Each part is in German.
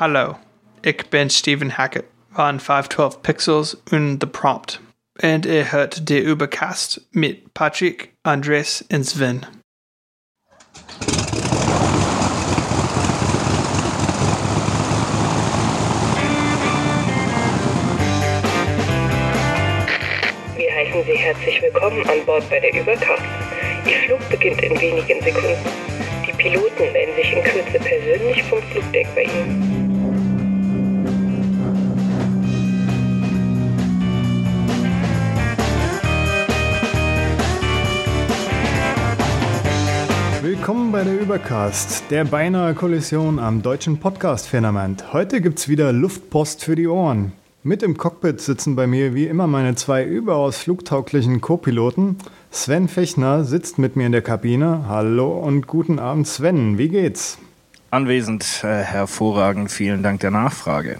Hallo, ich bin Stephen Hackett von 512 Pixels und The Prompt. Und ihr hört der Übercast mit Patrick, Andres und Sven. Wir heißen Sie herzlich willkommen an Bord bei der Übercast. Ihr Flug beginnt in wenigen Sekunden. Die Piloten melden sich in Kürze persönlich vom Flugdeck bei Ihnen. Willkommen bei der Übercast, der beinahe Kollision am deutschen Podcast-Firmament. Heute gibt's wieder Luftpost für die Ohren. Mit im Cockpit sitzen bei mir wie immer meine zwei überaus flugtauglichen Co-Piloten. Sven Fechner sitzt mit mir in der Kabine. Hallo und guten Abend, Sven. Wie geht's? Anwesend, äh, hervorragend. Vielen Dank der Nachfrage.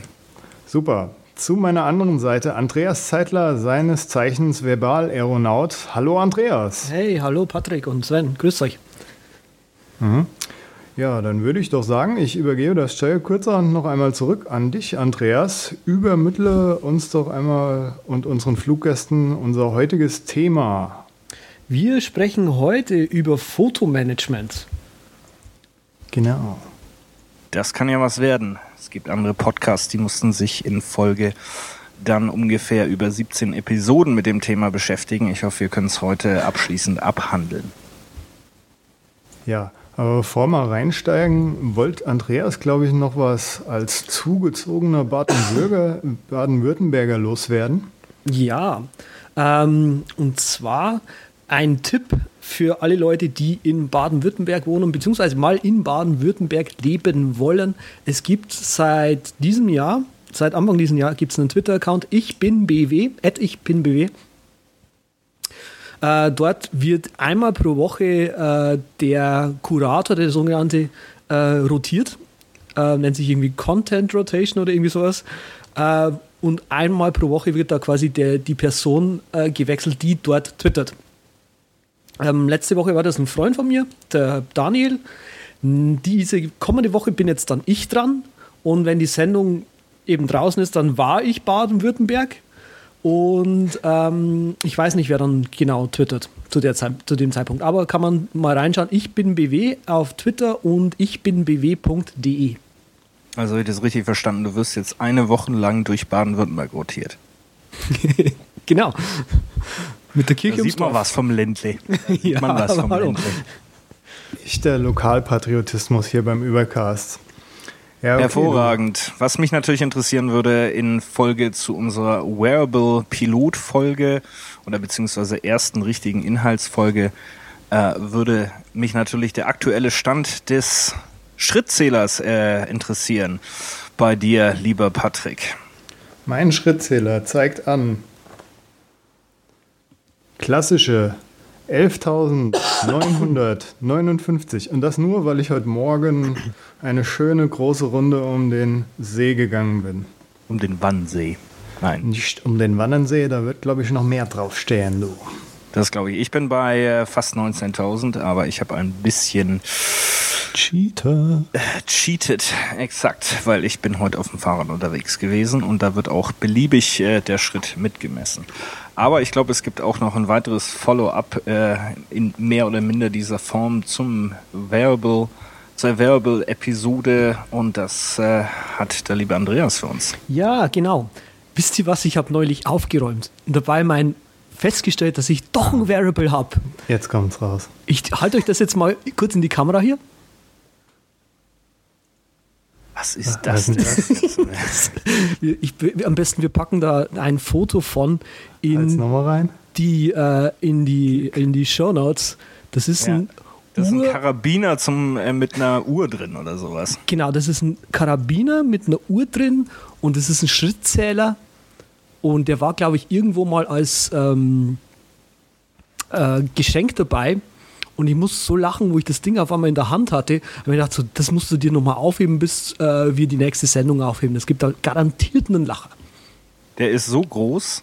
Super. Zu meiner anderen Seite Andreas Zeitler, seines Zeichens Verbal-Aeronaut. Hallo Andreas. Hey, hallo Patrick und Sven, grüßt euch. Ja, dann würde ich doch sagen, ich übergebe das Stell kurzerhand noch einmal zurück an dich, Andreas. Übermittle uns doch einmal und unseren Fluggästen unser heutiges Thema. Wir sprechen heute über Fotomanagement. Genau. Das kann ja was werden. Es gibt andere Podcasts, die mussten sich in Folge dann ungefähr über 17 Episoden mit dem Thema beschäftigen. Ich hoffe, wir können es heute abschließend abhandeln. Ja, aber bevor wir reinsteigen, wollte Andreas, glaube ich, noch was als zugezogener Baden-Württemberger loswerden. Ja, ähm, und zwar ein Tipp für alle Leute, die in Baden-Württemberg wohnen, beziehungsweise mal in Baden-Württemberg leben wollen. Es gibt seit diesem Jahr, seit Anfang dieses Jahr, gibt es einen Twitter-Account, ich bin BW, at ich bin BW. Äh, dort wird einmal pro Woche äh, der Kurator, der sogenannte, äh, rotiert. Äh, nennt sich irgendwie Content Rotation oder irgendwie sowas. Äh, und einmal pro Woche wird da quasi der, die Person äh, gewechselt, die dort twittert. Ähm, letzte Woche war das ein Freund von mir, der Daniel. Diese kommende Woche bin jetzt dann ich dran. Und wenn die Sendung eben draußen ist, dann war ich Baden-Württemberg. Und ähm, ich weiß nicht, wer dann genau twittert zu, der Zeit, zu dem Zeitpunkt. Aber kann man mal reinschauen. Ich bin BW auf Twitter und ich bin bw.de. Also habe ich das richtig verstanden. Du wirst jetzt eine Woche lang durch Baden-Württemberg rotiert. Genau. Mit der Da Kirche ums sieht man was vom Ländle. Da sieht Ja, man was vom hallo. Ländle. Echter Lokalpatriotismus hier beim Übercast. Ja, okay, Hervorragend. Was mich natürlich interessieren würde, in Folge zu unserer Wearable Pilot Folge oder beziehungsweise ersten richtigen Inhaltsfolge äh, würde mich natürlich der aktuelle Stand des Schrittzählers äh, interessieren. Bei dir, lieber Patrick. Mein Schrittzähler zeigt an klassische 11.959 und das nur, weil ich heute Morgen eine schöne große Runde um den See gegangen bin. Um den Wannsee. Nein, Nicht um den Wannernsee, da wird glaube ich noch mehr draufstehen, du. das glaube ich. Ich bin bei äh, fast 19.000, aber ich habe ein bisschen Cheater. cheated, exakt, weil ich bin heute auf dem Fahrrad unterwegs gewesen und da wird auch beliebig äh, der Schritt mitgemessen. Aber ich glaube, es gibt auch noch ein weiteres Follow-up äh, in mehr oder minder dieser Form zum Variable, zur Variable-Episode und das äh, hat der liebe Andreas für uns. Ja, genau. Wisst ihr was? Ich habe neulich aufgeräumt und dabei mein festgestellt, dass ich doch ein Variable habe. Jetzt kommt's raus. Ich halte euch das jetzt mal kurz in die Kamera hier. Was ist Was das denn? Ich, am besten, wir packen da ein Foto von in die, äh, in die, in die Show Notes. Das ist Ja. ein Das ist ein Karabiner zum, äh, mit einer Uhr drin oder sowas. genau, das ist ein Karabiner mit einer Uhr drin und das ist ein Schrittzähler und der war, glaube ich, irgendwo mal als ähm, äh, Geschenk dabei. Und ich muss so lachen, wo ich das Ding auf einmal in der Hand hatte. habe ich gedacht, so, das musst du dir nochmal aufheben, bis äh, wir die nächste Sendung aufheben. Es gibt da garantiert einen Lacher. Der ist so groß,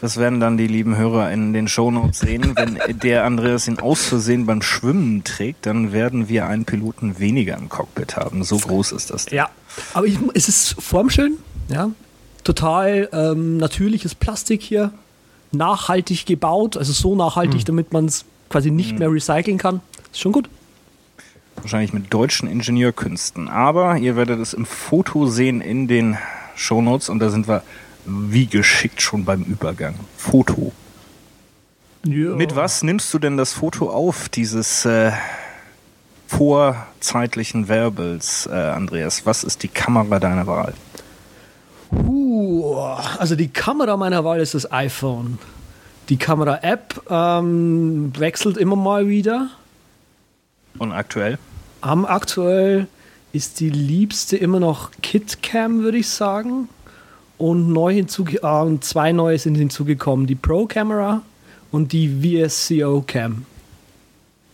Das werden dann die lieben Hörer in den Shownotes sehen. Wenn der Andreas ihn aus Versehen beim Schwimmen trägt, dann werden wir einen Piloten weniger im Cockpit haben. So groß ist das. Ja, aber ich, es ist formschön, ja. Total ähm, natürliches Plastik hier, nachhaltig gebaut, also so nachhaltig, damit man es quasi nicht mehr recyceln kann. Ist schon gut. Wahrscheinlich mit deutschen Ingenieurkünsten. Aber ihr werdet es im Foto sehen in den Shownotes und da sind wir wie geschickt schon beim Übergang. Foto. Ja. Mit was nimmst du denn das Foto auf, dieses äh, vorzeitlichen Werbels, äh, Andreas? Was ist die Kamera deiner Wahl? Uh, also die Kamera meiner Wahl ist das iPhone. Die Kamera-App ähm, wechselt immer mal wieder. Und aktuell? Am aktuell ist die liebste immer noch KitCam, würde ich sagen. Und neu hinzuge äh, zwei neue sind hinzugekommen: die Pro-Kamera und die VSCO-Cam.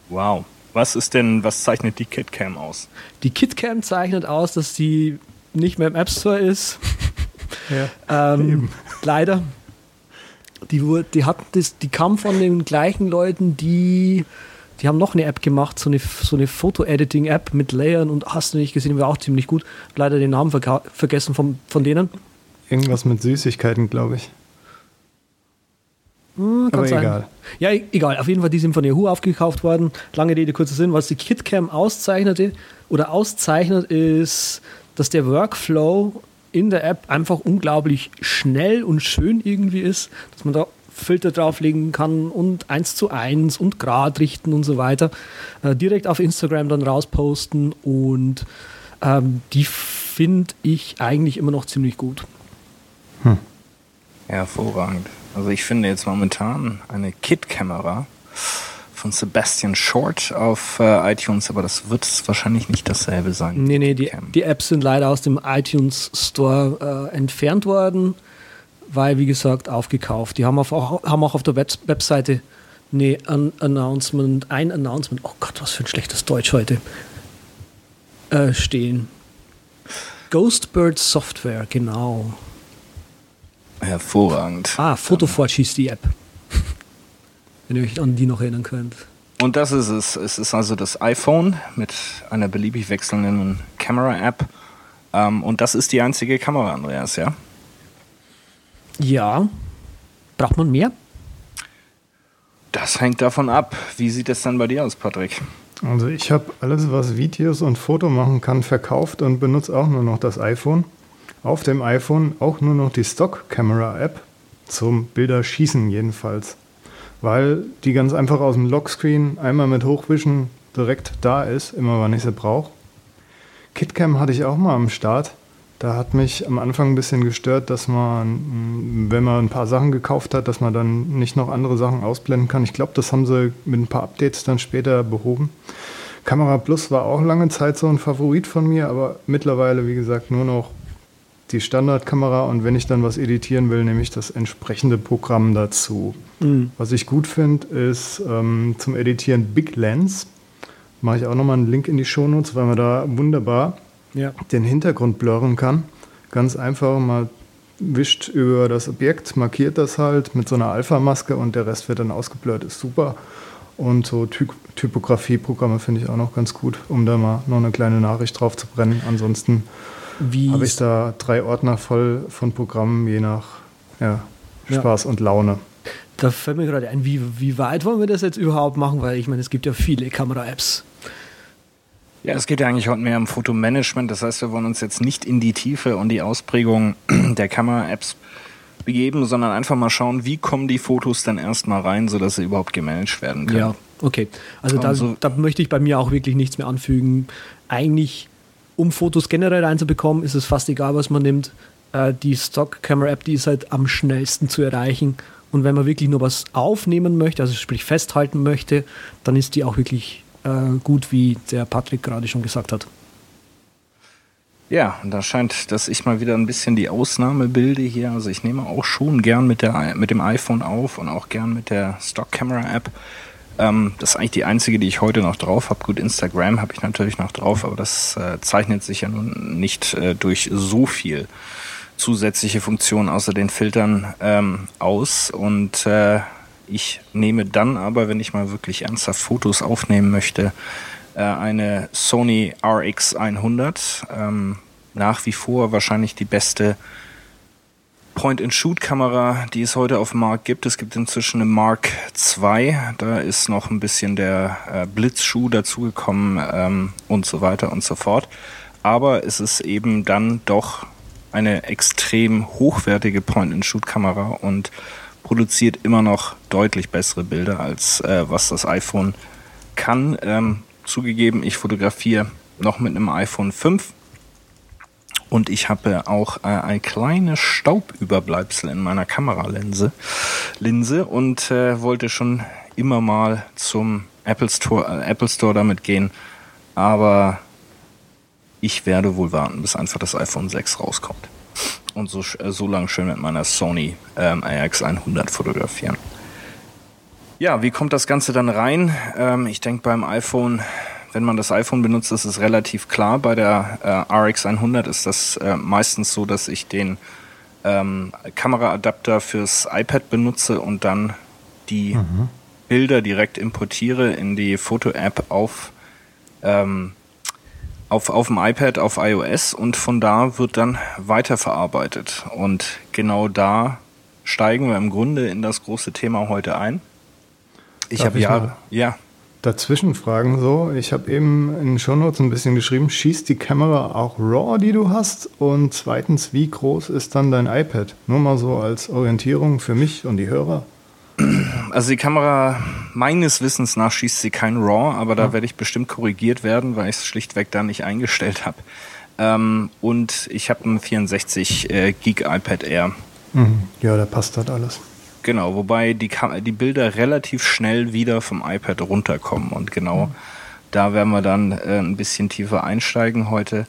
Wow. Was ist denn, was zeichnet die KitCam aus? Die KitCam zeichnet aus, dass die nicht mehr im App Store ist. Ja. Ähm, leider. Die, die, hatten das, die kam von den gleichen Leuten, die, die haben noch eine App gemacht, so eine, so eine Foto-Editing-App mit Layern und hast du nicht gesehen, war auch ziemlich gut. Leider den Namen vergessen von, von denen. Irgendwas mit Süßigkeiten, glaube ich. Hm, Aber sein. egal. Ja, e- egal. Auf jeden Fall, die sind von Yahoo aufgekauft worden. Lange Rede, kurzer Sinn. Was die KitCam auszeichnete oder auszeichnet, ist, dass der Workflow in der App einfach unglaublich schnell und schön irgendwie ist, dass man da Filter drauflegen kann und eins zu eins und Grad richten und so weiter. Äh, direkt auf Instagram dann rausposten und ähm, die finde ich eigentlich immer noch ziemlich gut. Hervorragend. Also ich finde jetzt momentan eine Kit-Kamera von Sebastian Short auf äh, iTunes, aber das wird wahrscheinlich nicht dasselbe sein. Nee, nee, die, die Apps sind leider aus dem iTunes Store äh, entfernt worden, weil, wie gesagt, aufgekauft. Die haben, auf, auch, haben auch auf der Web Webseite eine An Announcement, ein Announcement, oh Gott, was für ein schlechtes Deutsch heute, äh, stehen. Ghostbird Software, genau. Hervorragend. Ah, Photoforge hieß die App. Wenn ihr euch an die noch erinnern könnt. Und das ist es. Es ist also das iPhone mit einer beliebig wechselnden Camera-App. Ähm, und das ist die einzige Kamera, Andreas, ja? Ja. Braucht man mehr? Das hängt davon ab. Wie sieht es dann bei dir aus, Patrick? Also ich habe alles, was Videos und Foto machen kann, verkauft und benutze auch nur noch das iPhone. Auf dem iPhone auch nur noch die Stock-Camera-App zum Bilderschießen jedenfalls. Weil die ganz einfach aus dem Lockscreen einmal mit Hochwischen direkt da ist, immer wann ich sie brauche. KitCam hatte ich auch mal am Start. Da hat mich am Anfang ein bisschen gestört, dass man, mh, wenn man ein paar Sachen gekauft hat, dass man dann nicht noch andere Sachen ausblenden kann. Ich glaube, das haben sie mit ein paar Updates dann später behoben. Kamera Plus war auch lange Zeit so ein Favorit von mir, aber mittlerweile, wie gesagt, nur noch die Standardkamera und wenn ich dann was editieren will, nehme ich das entsprechende Programm dazu. Was ich gut finde, ist ähm, zum Editieren Big Lens. Mache ich auch nochmal einen Link in die Shownotes, weil man da wunderbar Ja. den Hintergrund blurren kann. Ganz einfach mal wischt über das Objekt, markiert das halt mit so einer Alpha-Maske und der Rest wird dann ausgeblurrt, ist super. Und so Ty Typografie-Programme finde ich auch noch ganz gut, um da mal noch eine kleine Nachricht drauf zu brennen. Ansonsten habe ich da drei Ordner voll von Programmen, je nach ja, Ja. Spaß und Laune. Da fällt mir gerade ein, wie, wie weit wollen wir das jetzt überhaupt machen? Weil ich meine, es gibt ja viele Kamera-Apps. Ja, es geht ja eigentlich heute mehr um Fotomanagement. Das heißt, wir wollen uns jetzt nicht in die Tiefe und die Ausprägung der Kamera-Apps begeben, sondern einfach mal schauen, wie kommen die Fotos dann erstmal rein, sodass sie überhaupt gemanagt werden können. Ja, okay. Also da, Also- da möchte ich bei mir auch wirklich nichts mehr anfügen. Eigentlich, um Fotos generell reinzubekommen, ist es fast egal, was man nimmt. Äh, die Stock-Camera-App, die ist halt am schnellsten zu erreichen. Und wenn man wirklich nur was aufnehmen möchte, also sprich festhalten möchte, dann ist die auch wirklich äh, gut, wie der Patrick gerade schon gesagt hat. Ja, und da scheint, dass ich mal wieder ein bisschen die Ausnahme bilde hier. Also ich nehme auch schon gern mit, der, mit dem iPhone auf und auch gern mit der Stock Camera App. Ähm, das ist eigentlich die einzige, die ich heute noch drauf habe. Gut, Instagram habe ich natürlich noch drauf, aber das äh, zeichnet sich ja nun nicht äh, durch so viel zusätzliche Funktionen außer den Filtern ähm, aus. Und äh, ich nehme dann aber, wenn ich mal wirklich ernsthaft Fotos aufnehmen möchte, äh, eine Sony RX100. Ähm, nach wie vor wahrscheinlich die beste Point-and-Shoot-Kamera, die es heute auf dem Markt gibt. Es gibt inzwischen eine Mark II, da ist noch ein bisschen der äh, Blitzschuh dazugekommen ähm, und so weiter und so fort. Aber es ist eben dann doch eine extrem hochwertige Point-and-Shoot-Kamera und produziert immer noch deutlich bessere Bilder, als äh, was das iPhone kann. Ähm, zugegeben, ich fotografiere noch mit einem iPhone 5 und ich habe auch äh, ein kleines Staubüberbleibsel in meiner Kameralinse Linse und äh, wollte schon immer mal zum Apple Store, äh, Apple Store damit gehen. Aber ich werde wohl warten, bis einfach das iPhone 6 rauskommt. Und so, äh, so lange schön mit meiner Sony ähm, AX100 fotografieren. Ja, wie kommt das Ganze dann rein? Ähm, ich denke beim iPhone wenn man das iPhone benutzt, ist es relativ klar. Bei der äh, RX100 ist das äh, meistens so, dass ich den ähm, Kameraadapter fürs iPad benutze und dann die mhm. Bilder direkt importiere in die Foto-App auf, ähm, auf, auf dem iPad, auf iOS und von da wird dann weiterverarbeitet. Und genau da steigen wir im Grunde in das große Thema heute ein. Ich habe ja, ja dazwischen fragen so. Ich habe eben in den Shownotes ein bisschen geschrieben, schießt die Kamera auch RAW, die du hast? Und zweitens, wie groß ist dann dein iPad? Nur mal so als Orientierung für mich und die Hörer. Also die Kamera meines Wissens nach schießt sie kein RAW, aber da ja. werde ich bestimmt korrigiert werden, weil ich es schlichtweg da nicht eingestellt habe. Ähm, und ich habe ein 64 äh, Gig iPad Air. Mhm. Ja, da passt das alles. Genau, wobei die, die Bilder relativ schnell wieder vom iPad runterkommen. Und genau mhm. da werden wir dann äh, ein bisschen tiefer einsteigen heute.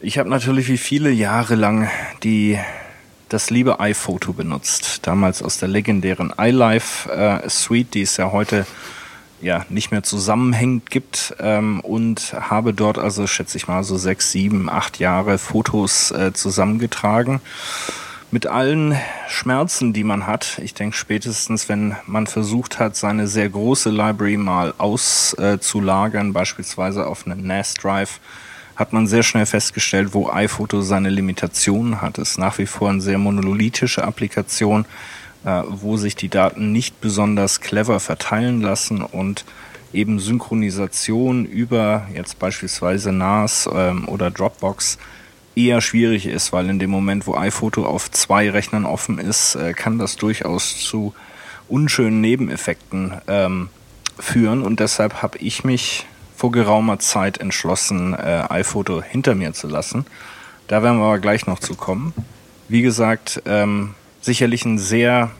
Ich habe natürlich wie viele Jahre lang die, das liebe iPhoto benutzt. Damals aus der legendären iLife äh, Suite, die es ja heute ja nicht mehr zusammenhängend gibt ähm, und habe dort also schätze ich mal so sechs, sieben, acht Jahre Fotos äh, zusammengetragen mit allen Schmerzen, die man hat. Ich denke spätestens, wenn man versucht hat, seine sehr große Library mal auszulagern, äh, beispielsweise auf einen NAS-Drive, hat man sehr schnell festgestellt, wo iPhoto seine Limitationen hat. Es ist nach wie vor eine sehr monolithische Applikation, äh, wo sich die Daten nicht besonders clever verteilen lassen und eben Synchronisation über jetzt beispielsweise NAS ähm, oder Dropbox eher schwierig ist, weil in dem Moment, wo iPhoto auf zwei Rechnern offen ist, äh, kann das durchaus zu unschönen Nebeneffekten ähm, führen. Und deshalb habe ich mich vor geraumer Zeit entschlossen, äh, iPhoto hinter mir zu lassen. Da werden wir aber gleich noch zu kommen. Wie gesagt, ähm, sicherlich ein sehr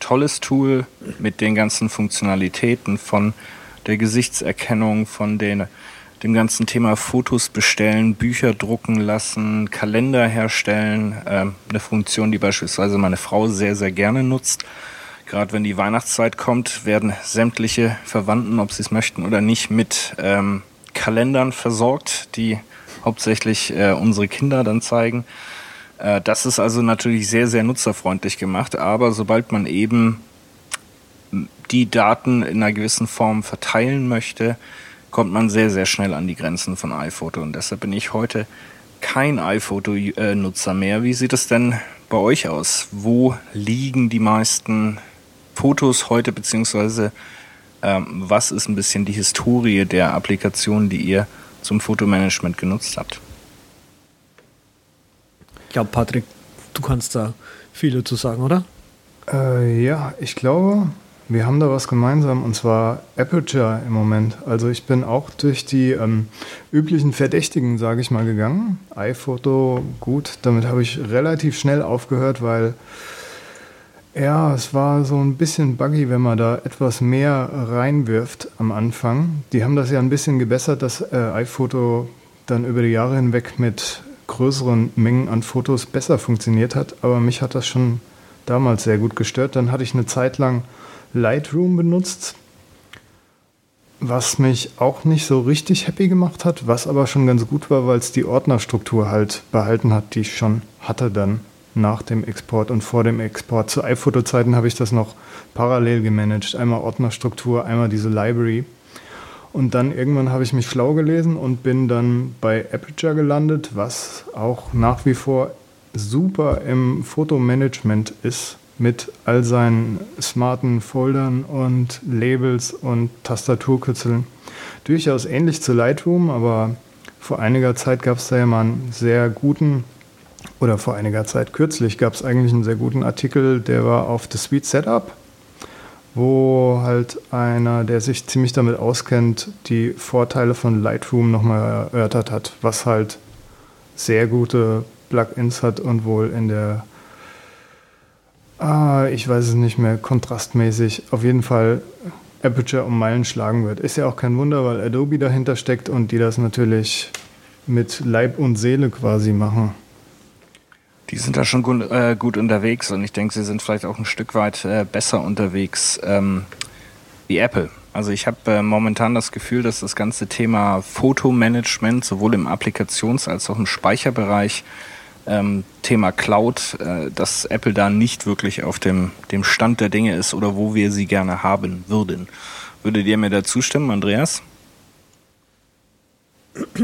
tolles Tool mit den ganzen Funktionalitäten von der Gesichtserkennung, von den dem ganzen Thema Fotos bestellen, Bücher drucken lassen, Kalender herstellen. Ähm, eine Funktion, die beispielsweise meine Frau sehr, sehr gerne nutzt. Gerade wenn die Weihnachtszeit kommt, werden sämtliche Verwandten, ob sie es möchten oder nicht, mit ähm, Kalendern versorgt, die hauptsächlich äh, unsere Kinder dann zeigen. Äh, das ist also natürlich sehr, sehr nutzerfreundlich gemacht, aber sobald man eben die Daten in einer gewissen Form verteilen möchte, kommt man sehr, sehr schnell an die Grenzen von iPhoto. Und deshalb bin ich heute kein iPhoto-Nutzer mehr. Wie sieht es denn bei euch aus? Wo liegen die meisten Fotos heute, beziehungsweise ähm, was ist ein bisschen die Historie der Applikationen, die ihr zum Fotomanagement genutzt habt? Ich glaube, Patrick, du kannst da viel dazu sagen, oder? Äh, ja, ich glaube, wir haben da was gemeinsam und zwar Aperture im Moment. Also ich bin auch durch die ähm, üblichen Verdächtigen, sage ich mal, gegangen. iPhoto, gut, damit habe ich relativ schnell aufgehört, weil ja, es war so ein bisschen buggy, wenn man da etwas mehr reinwirft am Anfang. Die haben das ja ein bisschen gebessert, dass äh, iPhoto dann über die Jahre hinweg mit größeren Mengen an Fotos besser funktioniert hat. Aber mich hat das schon damals sehr gut gestört. Dann hatte ich eine Zeit lang Lightroom benutzt, was mich auch nicht so richtig happy gemacht hat, was aber schon ganz gut war, weil es die Ordnerstruktur halt behalten hat, die ich schon hatte dann nach dem Export und vor dem Export. Zu iPhoto-Zeiten habe ich das noch parallel gemanagt. Einmal Ordnerstruktur, einmal diese Library. Und dann irgendwann habe ich mich schlau gelesen und bin dann bei Aperture gelandet, was auch nach wie vor super im Fotomanagement ist mit all seinen smarten Foldern und Labels und Tastaturkürzeln. Durchaus ähnlich zu Lightroom, aber vor einiger Zeit gab es da ja mal einen sehr guten, oder vor einiger Zeit kürzlich gab es eigentlich einen sehr guten Artikel, der war auf The Suite Setup, wo halt einer, der sich ziemlich damit auskennt, die Vorteile von Lightroom nochmal erörtert hat, was halt sehr gute Plugins hat und wohl in der Ah, ich weiß es nicht mehr, kontrastmäßig. Auf jeden Fall Aperture um Meilen schlagen wird. Ist ja auch kein Wunder, weil Adobe dahinter steckt und die das natürlich mit Leib und Seele quasi machen. Die sind da schon gut, äh, gut unterwegs und ich denke, sie sind vielleicht auch ein Stück weit äh, besser unterwegs ähm, wie Apple. Also ich habe äh, momentan das Gefühl, dass das ganze Thema Fotomanagement sowohl im Applikations- als auch im Speicherbereich ähm, Thema Cloud, äh, dass Apple da nicht wirklich auf dem, dem Stand der Dinge ist oder wo wir sie gerne haben würden. Würdet ihr mir da zustimmen, Andreas?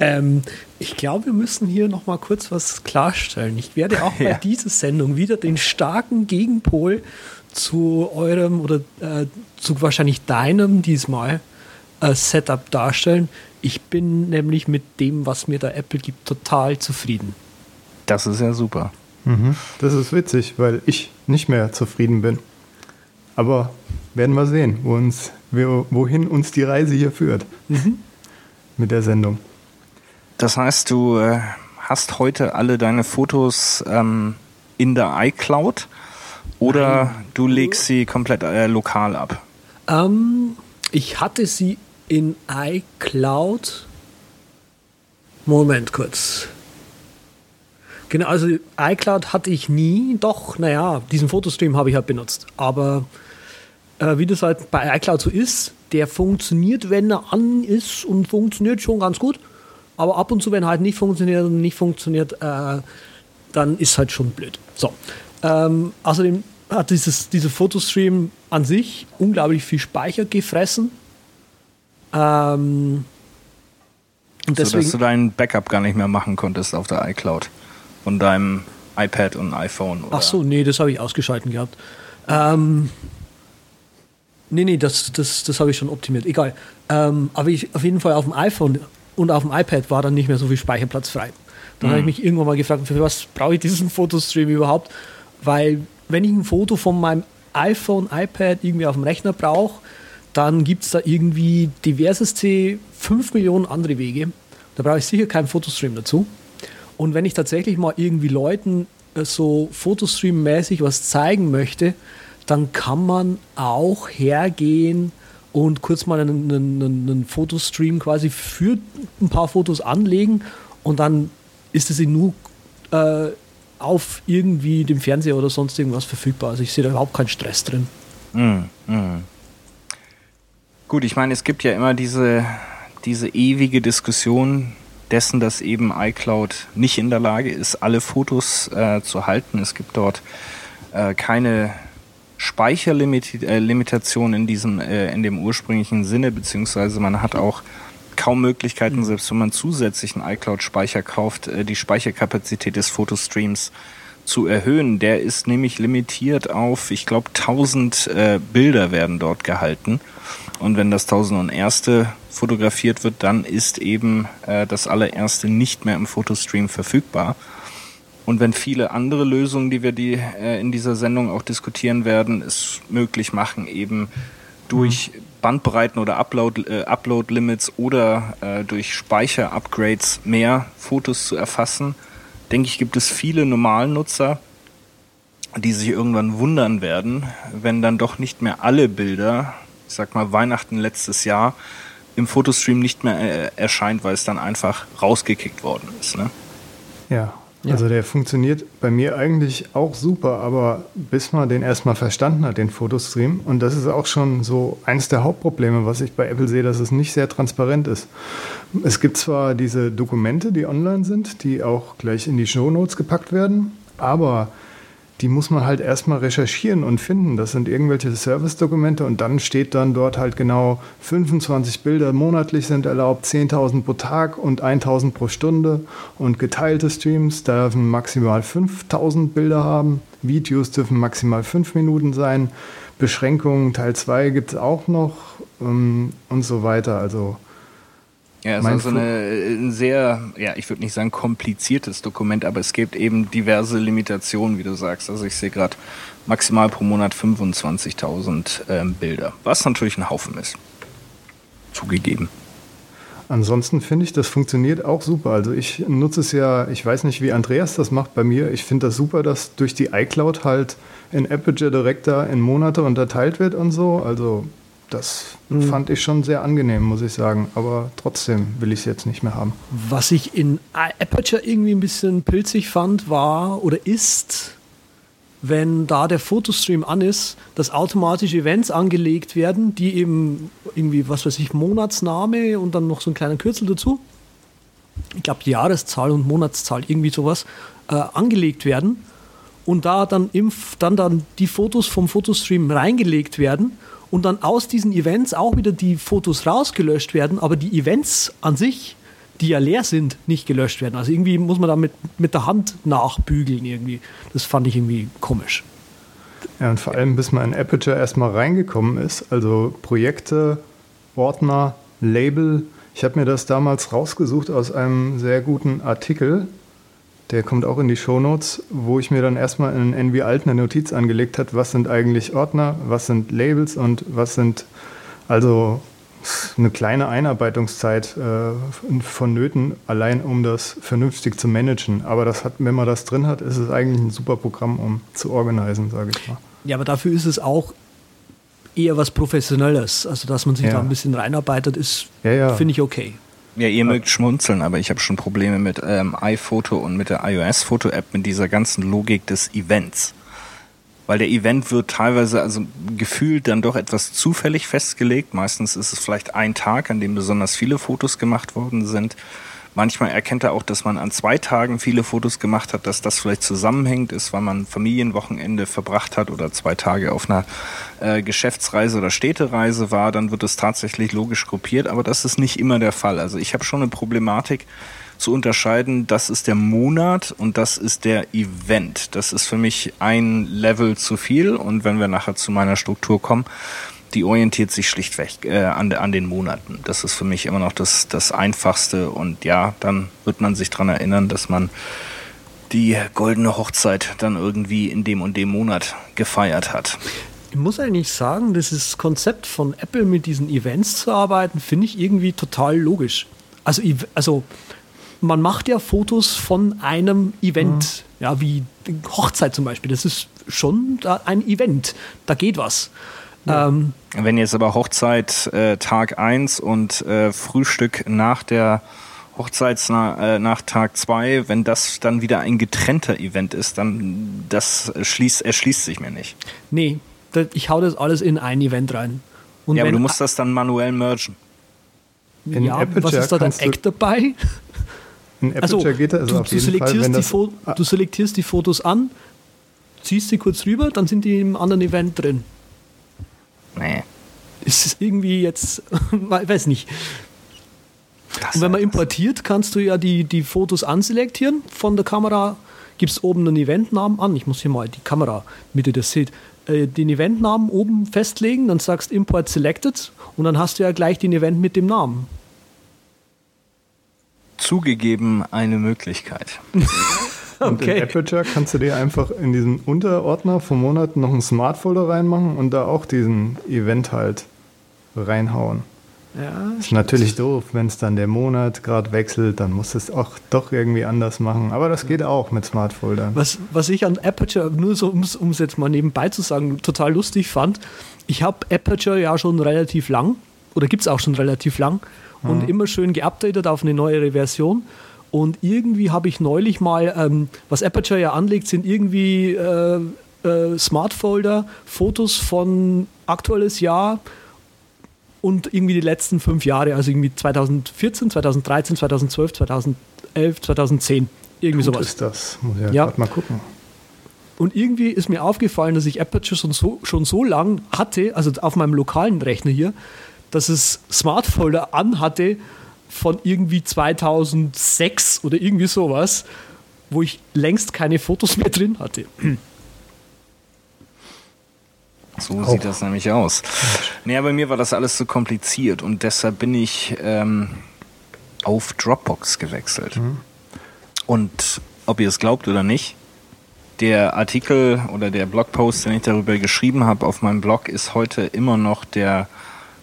Ähm, ich glaube, wir müssen hier noch mal kurz was klarstellen. Ich werde auch bei dieser Sendung wieder den starken Gegenpol zu eurem oder äh, zu wahrscheinlich deinem diesmal äh, Setup darstellen. Ich bin nämlich mit dem, was mir da Apple gibt, total zufrieden. Das ist ja super. Mhm. Das ist witzig, weil ich nicht mehr zufrieden bin. Aber werden wir sehen, wo uns, wohin uns die Reise hier führt. Mhm. Mit der Sendung. Das heißt, du äh, hast heute alle deine Fotos ähm, in der iCloud oder Nein. du legst sie komplett äh, lokal ab? Ähm, ich hatte sie in iCloud. Moment kurz. Genau, also iCloud hatte ich nie. Doch, naja, diesen Fotostream habe ich halt benutzt. Aber äh, wie das halt bei iCloud so ist, der funktioniert, wenn er an ist und funktioniert schon ganz gut. Aber ab und zu, wenn halt nicht funktioniert und nicht funktioniert, äh, dann ist halt schon blöd. So. Ähm, außerdem hat dieses, dieser Fotostream an sich unglaublich viel Speicher gefressen. Ähm, und deswegen, so, dass du deinen Backup gar nicht mehr machen konntest auf der iCloud von deinem iPad und iPhone. Oder? Ach so, nee, das habe ich ausgeschalten gehabt. Ähm, nee, nee, das, das, das habe ich schon optimiert. Egal. Ähm, aber ich auf jeden Fall auf dem iPhone und auf dem iPad war dann nicht mehr so viel Speicherplatz frei. Dann mhm. habe ich mich irgendwann mal gefragt, für was brauche ich diesen Fotostream überhaupt? Weil wenn ich ein Foto von meinem iPhone, iPad irgendwie auf dem Rechner brauche, dann gibt es da irgendwie diverseste 5 Millionen andere Wege. Da brauche ich sicher keinen Fotostream dazu. Und wenn ich tatsächlich mal irgendwie Leuten äh, so Fotostream-mäßig was zeigen möchte, dann kann man auch hergehen und kurz mal einen, einen, einen, Fotostream quasi für ein paar Fotos anlegen und dann ist es nur äh, auf irgendwie dem Fernseher oder sonst irgendwas verfügbar. Also ich sehe da überhaupt keinen Stress drin. Mm, mm. Gut, ich meine, es gibt ja immer diese, diese ewige Diskussion dessen, dass eben iCloud nicht in der Lage ist, alle Fotos äh, zu halten. Es gibt dort äh, keine Speicherlimitation in diesem, äh, in dem ursprünglichen Sinne, beziehungsweise man hat auch kaum Möglichkeiten, selbst wenn man zusätzlichen iCloud-Speicher kauft, äh, die Speicherkapazität des Fotostreams zu erhöhen. Der ist nämlich limitiert auf, ich glaube, 1000 äh, Bilder werden dort gehalten. Und wenn das 1001. fotografiert wird, dann ist eben äh, das allererste nicht mehr im Fotostream verfügbar. Und wenn viele andere Lösungen, die wir die, äh, in dieser Sendung auch diskutieren werden, es möglich machen, eben durch Bandbreiten oder Upload, äh, Upload Limits oder äh, durch Speicher-Upgrades mehr Fotos zu erfassen, denke ich, gibt es viele Normalnutzer, die sich irgendwann wundern werden, wenn dann doch nicht mehr alle Bilder ich sag mal, Weihnachten letztes Jahr im Fotostream nicht mehr äh, erscheint, weil es dann einfach rausgekickt worden ist. Ne? Ja, Ja. Also der funktioniert bei mir eigentlich auch super, aber bis man den erstmal verstanden hat, den Fotostream, und das ist auch schon so eins der Hauptprobleme, was ich bei Apple sehe, dass es nicht sehr transparent ist. Es gibt zwar diese Dokumente, die online sind, die auch gleich in die Shownotes gepackt werden, aber die muss man halt erstmal recherchieren und finden. Das sind irgendwelche Service-Dokumente und dann steht dann dort halt genau 25 Bilder monatlich sind erlaubt, 10.000 pro Tag und 1.000 pro Stunde und geteilte Streams dürfen maximal 5.000 Bilder haben, Videos dürfen maximal 5 Minuten sein, Beschränkungen Teil 2 gibt es auch noch ähm, und so weiter. Also Ja, es ist Mein also Fu- eine, ein sehr, ja, ich würde nicht sagen kompliziertes Dokument, aber es gibt eben diverse Limitationen, wie du sagst. Also ich sehe gerade maximal pro Monat 25.000 ähm, Bilder, was natürlich ein Haufen ist. Zugegeben. Ansonsten finde ich, das funktioniert auch super. Also ich nutze es ja, ich weiß nicht, wie Andreas das macht bei mir. Ich finde das super, dass durch die iCloud halt in Aperture direkt da in Monate unterteilt wird und so. Also das fand ich schon sehr angenehm, muss ich sagen. Aber trotzdem will ich es jetzt nicht mehr haben. Was ich in Aperture irgendwie ein bisschen pilzig fand, war oder ist, wenn da der Fotostream an ist, dass automatisch Events angelegt werden, die eben irgendwie, was weiß ich, Monatsname und dann noch so ein kleiner Kürzel dazu. Ich glaube, Jahreszahl und Monatszahl, irgendwie sowas, äh, angelegt werden. Und da dann, im, dann, dann die Fotos vom Fotostream reingelegt werden und dann aus diesen Events auch wieder die Fotos rausgelöscht werden, aber die Events an sich, die ja leer sind, nicht gelöscht werden. Also irgendwie muss man da mit, mit der Hand nachbügeln irgendwie. Das fand ich irgendwie komisch. Ja, und vor allem, bis man in Aperture erstmal reingekommen ist, also Projekte, Ordner, Label. Ich habe mir das damals rausgesucht aus einem sehr guten Artikel. Der kommt auch in die Shownotes, wo ich mir dann erstmal in Envy Alt eine Notiz angelegt hat, was sind eigentlich Ordner, was sind Labels und was sind also eine kleine Einarbeitungszeit äh, vonnöten, allein um das vernünftig zu managen. Aber das hat, wenn man das drin hat, ist es eigentlich ein super Programm, um zu organisieren, sage ich mal. Ja, aber dafür ist es auch eher was Professionelles. Also, dass man sich Ja. da ein bisschen reinarbeitet, ist, Ja, ja. finde ich okay. Ja, ihr mögt schmunzeln, aber ich habe schon Probleme mit ähm, iPhoto und mit der iOS-Foto-App, mit dieser ganzen Logik des Events. Weil der Event wird teilweise, also gefühlt dann doch etwas zufällig festgelegt. Meistens ist es vielleicht ein Tag, an dem besonders viele Fotos gemacht worden sind. Manchmal erkennt er auch, dass man an zwei Tagen viele Fotos gemacht hat, dass das vielleicht zusammenhängt ist, weil man Familienwochenende verbracht hat oder zwei Tage auf einer äh, Geschäftsreise oder Städtereise war, dann wird es tatsächlich logisch gruppiert, aber das ist nicht immer der Fall. Also ich habe schon eine Problematik zu unterscheiden, das ist der Monat und das ist der Event. Das ist für mich ein Level zu viel und wenn wir nachher zu meiner Struktur kommen, die orientiert sich schlichtweg äh, an, an den Monaten. Das ist für mich immer noch das, das Einfachste. Und ja, dann wird man sich dran erinnern, dass man die goldene Hochzeit dann irgendwie in dem und dem Monat gefeiert hat. Ich muss eigentlich sagen, dieses Konzept von Apple mit diesen Events zu arbeiten, finde ich irgendwie total logisch. Also, also man macht ja Fotos von einem Event, ja, wie Hochzeit zum Beispiel. Das ist schon ein Event. Da geht was. Ähm, Wenn jetzt aber Hochzeit äh, Tag 1 und äh, Frühstück nach der Hochzeitsna äh, nach Tag 2, wenn das dann wieder ein getrennter Event ist, dann das schließt, erschließt sich mir nicht. nee, ich hau das alles in ein Event rein. Und ja, aber du musst das dann manuell mergen. In ja, was Aperture ist da dein Eck dabei? In Also, Aperture geht das du, auf du, jeden Fall, selektierst wenn die das, Ah, du selektierst die Fotos an, ziehst sie kurz rüber, dann sind die im anderen Event drin. Nee. Ist es irgendwie jetzt, weiß nicht. Das, Und wenn man importiert, kannst du ja die, die Fotos anselektieren von der Kamera. Gibst oben einen Eventnamen an. Ich muss hier mal die Kamera, damit ihr das seht, äh, den Eventnamen oben festlegen. Dann sagst Import Selected und dann hast du ja gleich den Event mit dem Namen. Zugegeben eine Möglichkeit. Und in Aperture kannst du dir einfach in diesen Unterordner vom Monat noch ein Smart-Folder reinmachen und da auch diesen Event halt reinhauen. Ja, Ist natürlich doof, wenn es dann der Monat gerade wechselt, dann musst du es auch doch irgendwie anders machen. Aber das geht auch mit Smart-Foldern. Was, was ich an Aperture, nur so, um es jetzt mal nebenbei zu sagen, total lustig fand, ich habe Aperture ja schon relativ lang, oder gibt es auch schon relativ lang, und immer schön geupdatet auf eine neuere Version. Und irgendwie habe ich neulich mal, ähm, was Aperture ja anlegt, sind irgendwie äh, äh, Smartfolder, Fotos von aktuelles Jahr und irgendwie die letzten fünf Jahre, also irgendwie 2014, 2013, 2012, 2011, 2010. Irgendwie Gut sowas. ist das. Muss ich ja, Ja. mal gucken. Und irgendwie ist mir aufgefallen, dass ich Aperture schon so, schon so lang hatte, also auf meinem lokalen Rechner hier, dass es Smartfolder anhatte von irgendwie 2006 oder irgendwie sowas, wo ich längst keine Fotos mehr drin hatte. So sieht das nämlich aus. Naja, bei mir war das alles zu kompliziert und deshalb bin ich ähm, auf Dropbox gewechselt. Und ob ihr es glaubt oder nicht, der Artikel oder der Blogpost, den ich darüber geschrieben habe auf meinem Blog, ist heute immer noch der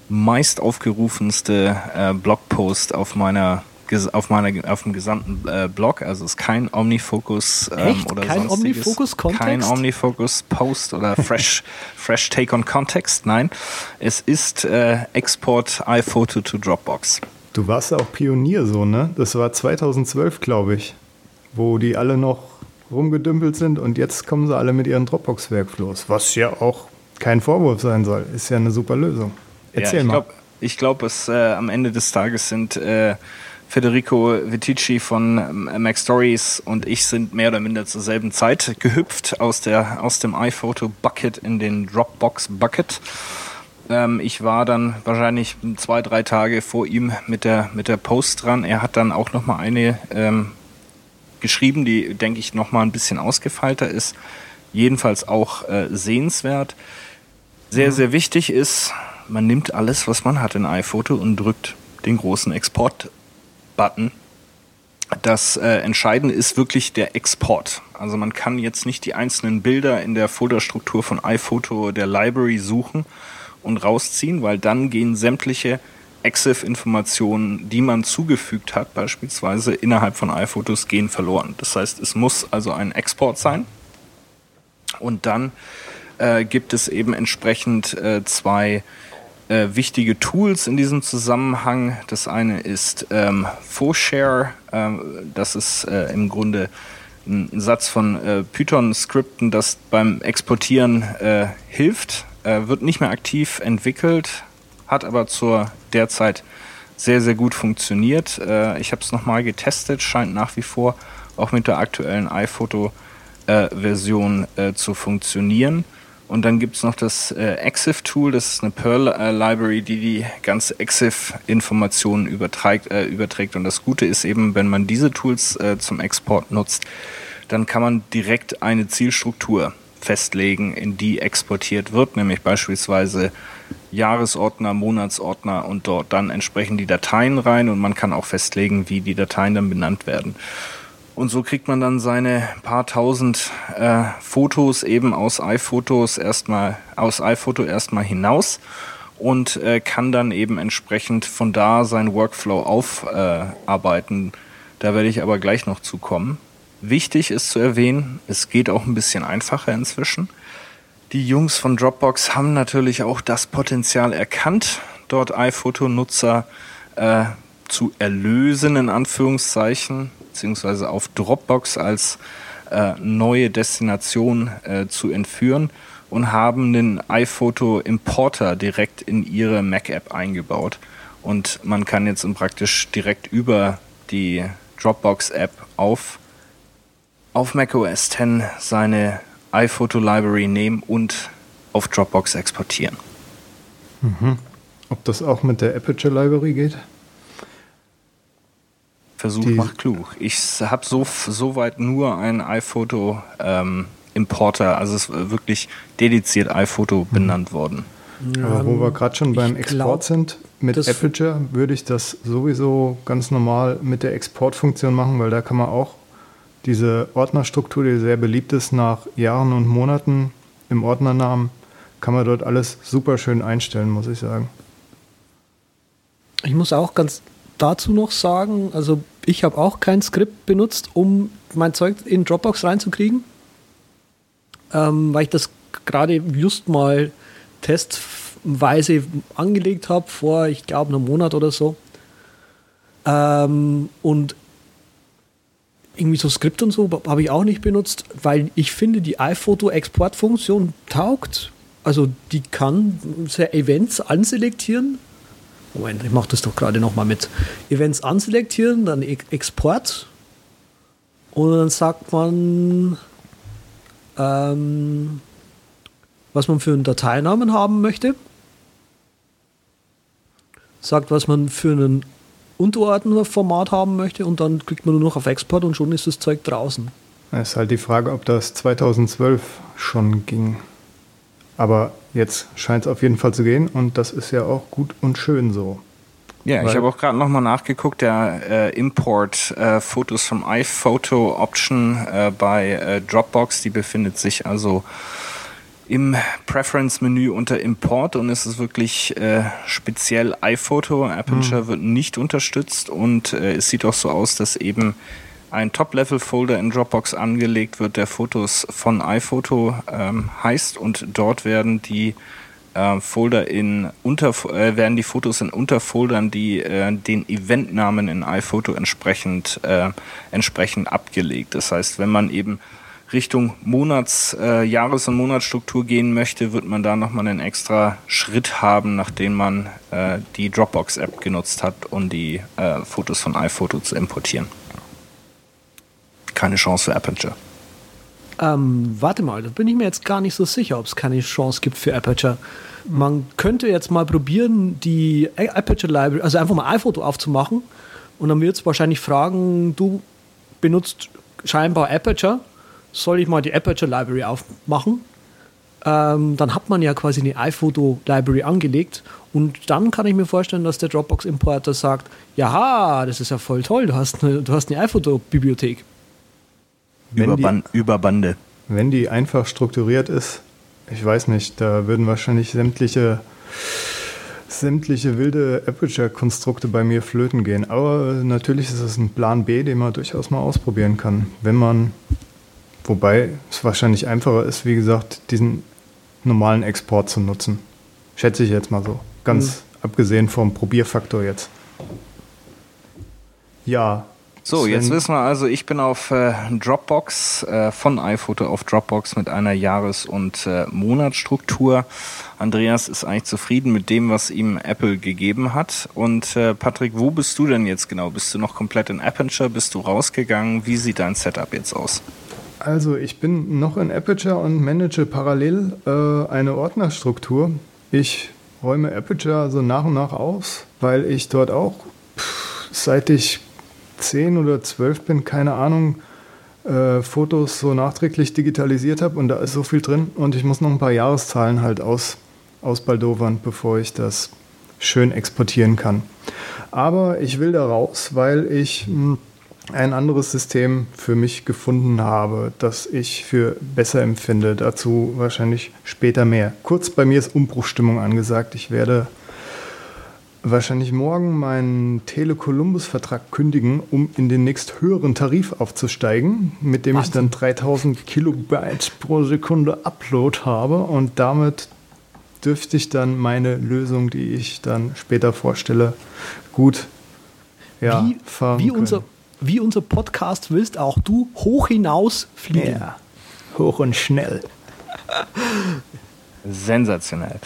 meist aufgerufenste äh, Blogpost auf meiner auf meiner auf dem gesamten äh, Blog, also es ist kein Omnifocus ähm, oder Kein sonstiges. Omnifocus-Kontext? kein Omnifocus Post oder Fresh Fresh Take on Context, nein, es ist äh, Export iPhoto to Dropbox. Du warst ja auch Pionier so, ne? Das war 2012, glaube ich, wo die alle noch rumgedümpelt sind und jetzt kommen sie alle mit ihren Dropbox-Workflows, was ja auch kein Vorwurf sein soll. Ist ja eine super Lösung. Erzähl ja, ich mal. glaube, ich glaub, es äh, am Ende des Tages sind äh, Federico Vitici von ähm, Mac Stories und ich sind mehr oder minder zur selben Zeit gehüpft aus, der, aus dem iPhoto Bucket in den Dropbox Bucket. Ähm, ich war dann wahrscheinlich zwei, drei Tage vor ihm mit der, mit der Post dran. Er hat dann auch noch mal eine ähm, geschrieben, die, denke ich, noch mal ein bisschen ausgefeilter ist. Jedenfalls auch äh, sehenswert. Sehr, sehr wichtig ist, man nimmt alles, was man hat in iPhoto und drückt den großen Export-Button. Das äh, Entscheidende ist wirklich der Export. Also man kann jetzt nicht die einzelnen Bilder in der Folderstruktur von iPhoto der Library suchen und rausziehen, weil dann gehen sämtliche EXIF-Informationen, die man zugefügt hat, beispielsweise innerhalb von iPhotos, gehen verloren. Das heißt, es muss also ein Export sein. Und dann äh, gibt es eben entsprechend äh, zwei äh, wichtige Tools in diesem Zusammenhang. Das eine ist ähm, FoShare. Ähm, das ist äh, im Grunde ein Satz von äh, Python-Skripten, das beim Exportieren äh, hilft. Äh, wird nicht mehr aktiv entwickelt, hat aber zur derzeit sehr, sehr gut funktioniert. Äh, ich habe es nochmal getestet, scheint nach wie vor auch mit der aktuellen iPhoto-Version zu funktionieren. Und dann gibt es noch das äh, EXIF-Tool, das ist eine Perl-Library, die die ganze EXIF-Informationen überträgt, äh, überträgt. Und das Gute ist eben, wenn man diese Tools äh, zum Export nutzt, dann kann man direkt eine Zielstruktur festlegen, in die exportiert wird, nämlich beispielsweise Jahresordner, Monatsordner und dort dann entsprechend die Dateien rein und man kann auch festlegen, wie die Dateien dann benannt werden. Und so kriegt man dann seine paar tausend äh, Fotos eben aus iPhotos erstmal, aus iPhoto erstmal hinaus und äh, kann dann eben entsprechend von da seinen Workflow aufarbeiten. da werde ich aber gleich noch zukommen. Wichtig ist zu erwähnen, es geht auch ein bisschen einfacher inzwischen. Die Jungs von Dropbox haben natürlich auch das Potenzial erkannt, dort iPhoto-Nutzer äh, zu erlösen, in Anführungszeichen, beziehungsweise auf Dropbox als äh, neue Destination äh, zu entführen und haben den iPhoto Importer direkt in ihre Mac-App eingebaut. Und man kann jetzt praktisch direkt über die Dropbox-App auf, auf macOS 10 seine iPhoto Library nehmen und auf Dropbox exportieren. Ob das auch mit der Aperture Library geht? Versuch Die- macht klug. Ich habe so soweit nur einen iPhoto ähm, Importer, also es ist wirklich dediziert iPhoto benannt worden. Aber wo wir gerade schon beim ich Export glaub, sind, mit Aperture würde ich das sowieso ganz normal mit der Exportfunktion machen, weil da kann man auch diese Ordnerstruktur, die sehr beliebt ist, nach Jahren und Monaten im Ordnernamen, kann man dort alles super schön einstellen, muss ich sagen. Ich muss auch ganz dazu noch sagen, also ich habe auch kein Skript benutzt, um mein Zeug in Dropbox reinzukriegen, ähm, weil ich das gerade just mal testweise angelegt habe, vor, ich glaube, einem Monat oder so. Ähm, und irgendwie so Skript und so habe ich auch nicht benutzt, weil ich finde, die iPhoto-Exportfunktion taugt. Also die kann Events anselektieren. Moment, ich mache das doch gerade nochmal mit. Events anselektieren, dann Export. Und dann sagt man, ähm, was man für einen Dateinamen haben möchte. Sagt, was man für einen Unterordnerformat haben möchte und dann klickt man nur noch auf Export und schon ist das Zeug draußen. Es ist halt die Frage, ob das 2012 schon ging. Aber jetzt scheint es auf jeden Fall zu gehen und das ist ja auch gut und schön so. Ja, ich habe auch gerade nochmal nachgeguckt, der äh, Import äh, Fotos vom iPhoto Option äh, bei äh, Dropbox, die befindet sich also im Preference-Menü unter Import und es ist wirklich äh, speziell iPhoto. Aperture mhm. wird nicht unterstützt und äh, es sieht auch so aus, dass eben ein Top-Level-Folder in Dropbox angelegt wird, der Fotos von iPhoto ähm, heißt und dort werden die äh, Folder in unter äh, werden die Fotos in Unterfoldern, die äh, den Eventnamen in iPhoto entsprechend äh, entsprechend abgelegt. Das heißt, wenn man eben Richtung Monats, äh, Jahres- und Monatsstruktur gehen möchte, wird man da nochmal einen extra Schritt haben, nachdem man äh, die Dropbox-App genutzt hat, um die Fotos von iPhoto zu importieren. Keine Chance für Aperture. Ähm, warte mal, da bin ich mir jetzt gar nicht so sicher, ob es keine Chance gibt für Aperture. Man könnte jetzt mal probieren, die Aperture Library, also einfach mal iPhoto aufzumachen und dann wird es wahrscheinlich fragen, du benutzt scheinbar Aperture soll ich mal die Aperture Library aufmachen. Ähm, dann hat man ja quasi eine iPhoto Library angelegt und dann kann ich mir vorstellen, dass der Dropbox Importer sagt, ja, das ist ja voll toll, du hast eine, du hast eine iPhoto Bibliothek. Über, Ban über Bande. Wenn die einfach strukturiert ist, ich weiß nicht, da würden wahrscheinlich sämtliche sämtliche wilde Aperture-Konstrukte bei mir flöten gehen. Aber natürlich ist es ein Plan B, den man durchaus mal ausprobieren kann, wenn man Wobei es wahrscheinlich einfacher ist, wie gesagt, diesen normalen Export zu nutzen. Schätze ich jetzt mal so. Ganz mhm. abgesehen vom Probierfaktor jetzt. Ja. So, Sven. jetzt wissen wir also, ich bin auf äh, Dropbox, äh, von iPhoto auf Dropbox mit einer Jahres- und äh, Monatsstruktur. Andreas ist eigentlich zufrieden mit dem, was ihm Apple gegeben hat. Und äh, Patrick, wo bist du denn jetzt genau? Bist du noch komplett in Aperture? Bist du rausgegangen? Wie sieht dein Setup jetzt aus? Also ich bin noch in Aperture und manage parallel äh, eine Ordnerstruktur. Ich räume Aperture so nach und nach aus, weil ich dort auch, pff, seit ich 10 oder 12 bin, keine Ahnung, äh, Fotos so nachträglich digitalisiert habe und da ist so viel drin und ich muss noch ein paar Jahreszahlen halt aus, ausbaldowern, bevor ich das schön exportieren kann. Aber ich will da raus, weil ich... Hm, ein anderes System für mich gefunden habe, das ich für besser empfinde. Dazu wahrscheinlich später mehr. Kurz bei mir ist Umbruchstimmung angesagt. Ich werde wahrscheinlich morgen meinen Tele-Columbus-Vertrag kündigen, um in den nächst höheren Tarif aufzusteigen, mit dem Wahnsinn. ich dann 3000 Kilobyte pro Sekunde Upload habe und damit dürfte ich dann meine Lösung, die ich dann später vorstelle, gut ja, wie, fahren wie unser, wie unser Podcast willst auch du hoch hinaus fliegen. Ja, hoch und schnell. Sensationell.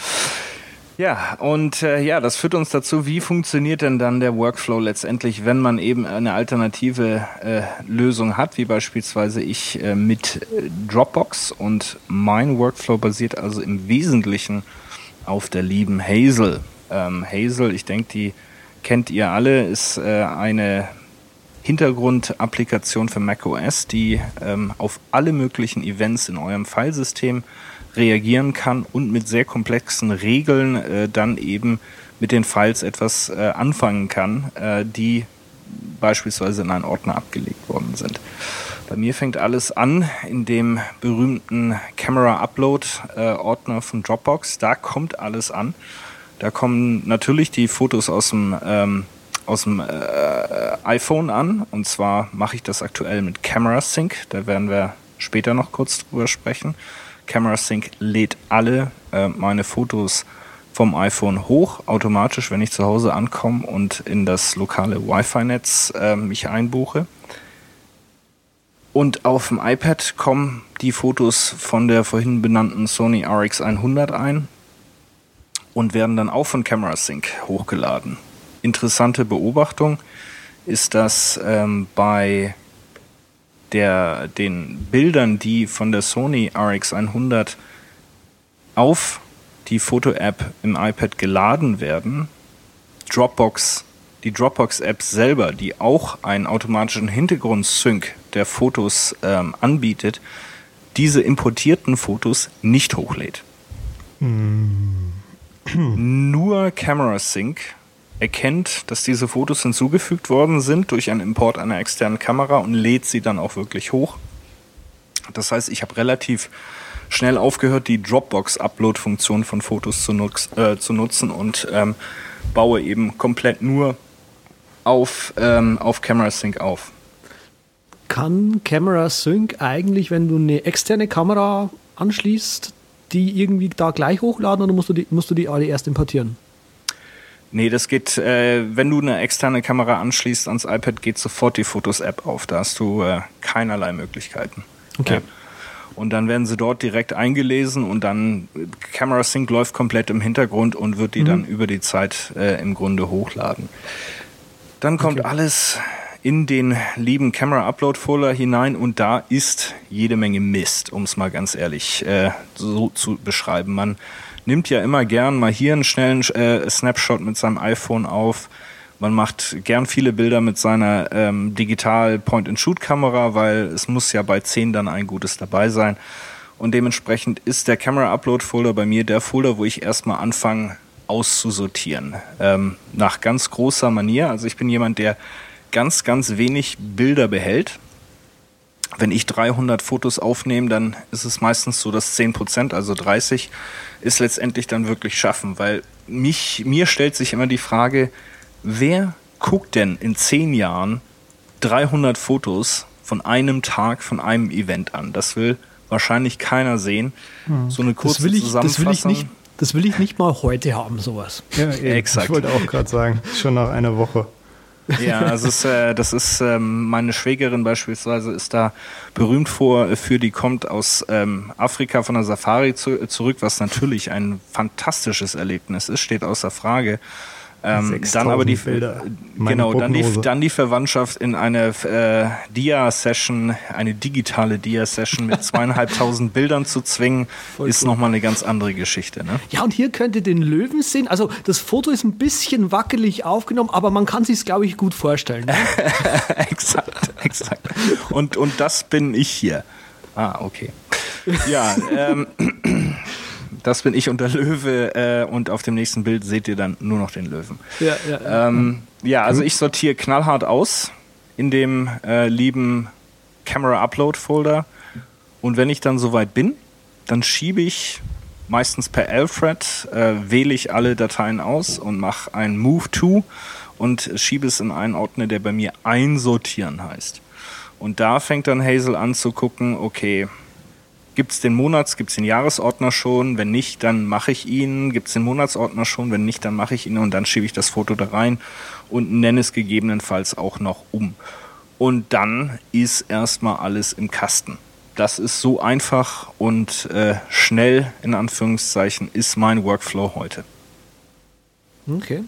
Ja, und äh, ja, das führt uns dazu, wie funktioniert denn dann der Workflow letztendlich, wenn man eben eine alternative äh, Lösung hat, wie beispielsweise ich äh, mit Dropbox. Und mein Workflow basiert also im Wesentlichen auf der lieben Hazel. Ähm, Hazel, ich denke, die kennt ihr alle, ist äh, eine Hintergrundapplikation für macOS, die ähm, auf alle möglichen Events in eurem Filesystem reagieren kann und mit sehr komplexen Regeln äh, dann eben mit den Files etwas äh, anfangen kann, äh, die beispielsweise in einen Ordner abgelegt worden sind. Bei mir fängt alles an in dem berühmten Camera Upload äh, Ordner von Dropbox. Da kommt alles an. Da kommen natürlich die Fotos aus dem ähm, aus dem äh, iPhone an. Und zwar mache ich das aktuell mit Camera Sync. Da werden wir später noch kurz drüber sprechen. Camera Sync lädt alle äh, meine Fotos vom iPhone hoch, automatisch, wenn ich zu Hause ankomme und in das lokale Wi-Fi-Netz äh, mich einbuche. Und auf dem iPad kommen die Fotos von der vorhin benannten Sony RX100 ein und werden dann auch von CameraSync hochgeladen. Interessante Beobachtung ist, dass ähm, bei der, den Bildern, die von der Sony RX100 auf die Foto-App im iPad geladen werden, Dropbox, die Dropbox-App selber, die auch einen automatischen Hintergrund-Sync der Fotos ähm, anbietet, diese importierten Fotos nicht hochlädt. Nur Camera Sync erkennt, dass diese Fotos hinzugefügt worden sind durch einen Import einer externen Kamera und lädt sie dann auch wirklich hoch. Das heißt, ich habe relativ schnell aufgehört, die Dropbox-Upload-Funktion von Fotos zu, nutz, äh, zu nutzen und ähm, baue eben komplett nur auf, ähm, auf Camera Sync auf. Kann Camera Sync eigentlich, wenn du eine externe Kamera anschließt, die irgendwie da gleich hochladen oder musst du die, musst du die alle erst importieren? Nee, das geht, äh, wenn du eine externe Kamera anschließt ans iPad, geht sofort die Fotos-App auf. Da hast du äh, keinerlei Möglichkeiten. Okay. Ja. Und dann werden sie dort direkt eingelesen und dann äh, Camera Sync läuft komplett im Hintergrund und wird die Mhm. dann über die Zeit äh, im Grunde hochladen. Dann kommt Okay. alles in den lieben Camera Upload Folder hinein und da ist jede Menge Mist, um es mal ganz ehrlich äh, so zu beschreiben. Man nimmt ja immer gern mal hier einen schnellen äh, Snapshot mit seinem iPhone auf. Man macht gern viele Bilder mit seiner ähm, digital Point-and-Shoot-Kamera, weil es muss ja bei 10 dann ein gutes dabei sein. Und dementsprechend ist der Camera Upload Folder bei mir der Folder, wo ich erstmal anfange auszusortieren. Ähm, nach ganz großer Manier. Also ich bin jemand, der ganz, ganz wenig Bilder behält. Wenn ich 300 Fotos aufnehme, dann ist es meistens so, dass 10 Prozent, also 30, ist letztendlich dann wirklich schaffen, weil mich, mir stellt sich immer die Frage, wer guckt denn in 10 Jahren 300 Fotos von einem Tag, von einem Event an? Das will wahrscheinlich keiner sehen. So eine kurze Das will, ich, das, will ich Zusammenfassung. nicht, das will ich nicht mal heute haben, sowas. Ja. Exakt. Ich wollte auch gerade sagen, schon nach einer Woche. Ja, also es, äh, das ist ähm, meine Schwägerin beispielsweise ist da berühmt vor für, die kommt aus ähm, Afrika von der Safari zu, zurück, was natürlich ein fantastisches Erlebnis ist, steht außer Frage. Ähm, 6000 dann aber die Bilder. Genau dann die, dann die Verwandtschaft in eine äh, Dia-Session, eine digitale Dia-Session mit zweieinhalbtausend Bildern zu zwingen, Voll ist cool. noch mal eine ganz andere Geschichte. Ne? Ja, und hier könnt ihr den Löwen sehen. Also das Foto ist ein bisschen wackelig aufgenommen, aber man kann sich glaube ich, gut vorstellen. Ne? exakt, exakt. Und, und das bin ich hier. Ah, okay. Ja, ähm, das bin ich und der Löwe äh, und auf dem nächsten Bild seht ihr dann nur noch den Löwen. Ja, ja. Ähm, ja, also ich sortiere knallhart aus in dem äh, lieben Camera Upload Folder und wenn ich dann soweit bin, dann schiebe ich meistens per Alfred, äh, wähle ich alle Dateien aus und mache ein Move to und schiebe es in einen Ordner, der bei mir einsortieren heißt. Und da fängt dann Hazel an zu gucken, okay, Gibt es den Monats-, gibt es den Jahresordner schon? Wenn nicht, dann mache ich ihn. Gibt es den Monatsordner schon? Wenn nicht, dann mache ich ihn und dann schiebe ich das Foto da rein und nenne es gegebenenfalls auch noch um. Und dann ist erstmal alles im Kasten. Das ist so einfach und äh, schnell, in Anführungszeichen, ist mein Workflow heute. Okay.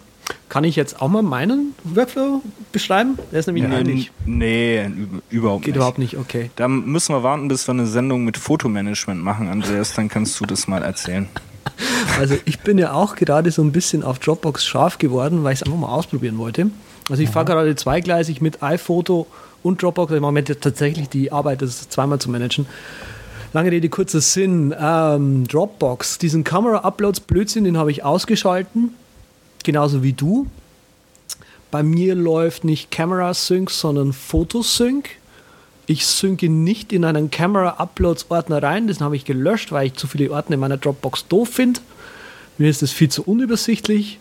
Kann ich jetzt auch mal meinen Workflow beschreiben? Der ist nämlich ähnlich. Nee, üb- überhaupt Geht nicht. überhaupt nicht, okay. Da müssen wir warten, bis wir eine Sendung mit Fotomanagement machen, Andreas. Dann kannst du das mal erzählen. Also ich bin ja auch gerade so ein bisschen auf Dropbox scharf geworden, weil ich es einfach mal ausprobieren wollte. Also ich fahre gerade zweigleisig mit iPhoto und Dropbox. Ich mache mir tatsächlich die Arbeit, das zweimal zu managen. Lange Rede, kurzer Sinn. Ähm, Dropbox, diesen Kamera-Uploads Blödsinn, den habe ich ausgeschalten. Genauso wie du. Bei mir läuft nicht Camera Sync, sondern Fotosync. Ich synke nicht in einen Camera Uploads Ordner rein. Das habe ich gelöscht, weil ich zu viele Ordner in meiner Dropbox doof finde. Mir ist das viel zu unübersichtlich.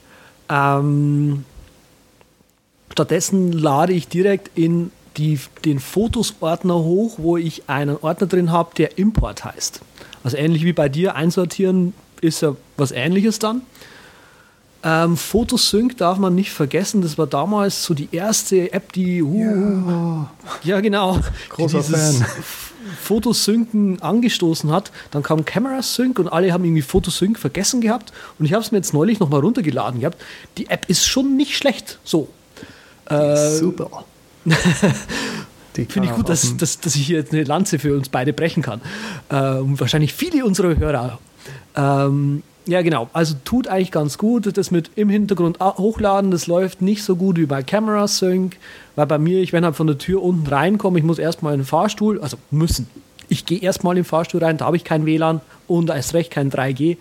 Ähm, stattdessen lade ich direkt in die, den Fotos-Ordner hoch, wo ich einen Ordner drin habe, der Import heißt. Also ähnlich wie bei dir, einsortieren ist ja was ähnliches dann. Ähm, Photosync darf man nicht vergessen, das war damals so die erste App, die. Uh, ja. genau. Großer die dieses Fan. Fotosynken angestoßen hat. Dann kam Camera Sync und alle haben irgendwie Photosync vergessen gehabt. Und ich habe es mir jetzt neulich nochmal runtergeladen gehabt. Die App ist schon nicht schlecht. So. Äh, Super. Finde ich gut, dass, dass, dass ich hier jetzt eine Lanze für uns beide brechen kann. Äh, und wahrscheinlich viele unserer Hörer. Ähm, ja, genau. Also tut eigentlich ganz gut. Das mit im Hintergrund hochladen, das läuft nicht so gut wie bei Camera Sync. Weil bei mir, ich wenn halt von der Tür unten reinkomme, ich muss erstmal in den Fahrstuhl, also müssen. Ich gehe erstmal in den Fahrstuhl rein, da habe ich kein WLAN und erst recht kein 3G.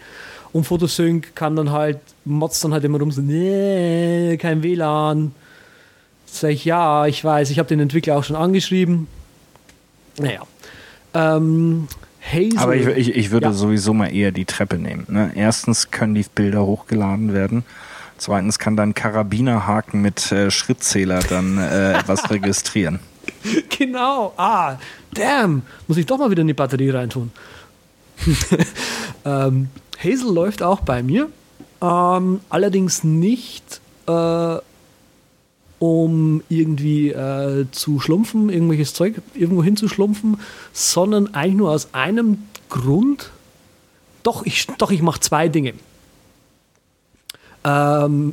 Und Photosync kann dann halt, motzt dann halt immer rum so, nee, kein WLAN. Sag ich, ja, ich weiß, ich habe den Entwickler auch schon angeschrieben. Naja. Ähm, Hazel. Aber ich, ich, ich würde Ja. sowieso mal eher die Treppe nehmen. Ne? Erstens können die Bilder hochgeladen werden. Zweitens kann dein Karabinerhaken mit äh, Schrittzähler dann äh, was registrieren. Genau. Ah, damn. Muss ich doch mal wieder in die Batterie reintun. ähm, Hazel läuft auch bei mir. Ähm, allerdings nicht, äh, um irgendwie äh, zu schlumpfen, irgendwelches Zeug irgendwo hinzuschlumpfen, sondern eigentlich nur aus einem Grund. Doch, ich, doch, ich mache zwei Dinge. Ähm,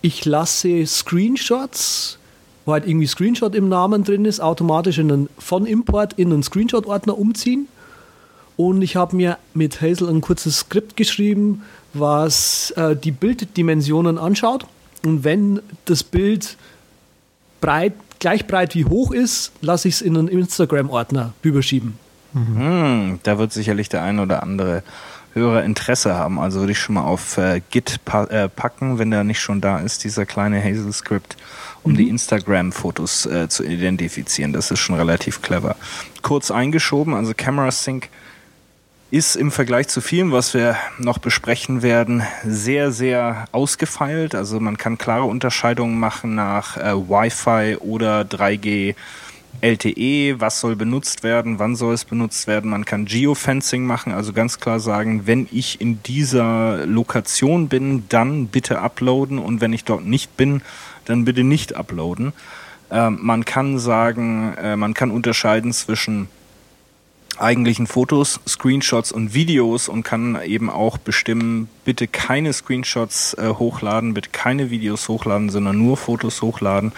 ich lasse Screenshots, wo halt irgendwie Screenshot im Namen drin ist, automatisch in einen, von Import in einen Screenshot-Ordner umziehen. Und ich habe mir mit Hazel ein kurzes Skript geschrieben, was äh, die Bilddimensionen anschaut. Und wenn das Bild breit, gleich breit wie hoch ist, lasse ich es in einen Instagram-Ordner rüberschieben. Hm, da wird sicherlich der ein oder andere Hörer Interesse haben. Also würde ich schon mal auf äh, Git pa äh, packen, wenn der nicht schon da ist, dieser kleine Hazel-Script, um die Instagram-Fotos äh, zu identifizieren. Das ist schon relativ clever. Kurz eingeschoben, also Camera Sync ist im Vergleich zu vielem, was wir noch besprechen werden, sehr, sehr ausgefeilt. Also man kann klare Unterscheidungen machen nach äh, Wi-Fi oder 3G. LTE, was soll benutzt werden, wann soll es benutzt werden. Man kann Geofencing machen, also ganz klar sagen, wenn ich in dieser Lokation bin, dann bitte uploaden und wenn ich dort nicht bin, dann bitte nicht uploaden. Ähm, man kann sagen, äh, man kann unterscheiden zwischen eigentlichen Fotos, Screenshots und Videos und kann eben auch bestimmen, bitte keine Screenshots äh, hochladen, bitte keine Videos hochladen, sondern nur Fotos hochladen.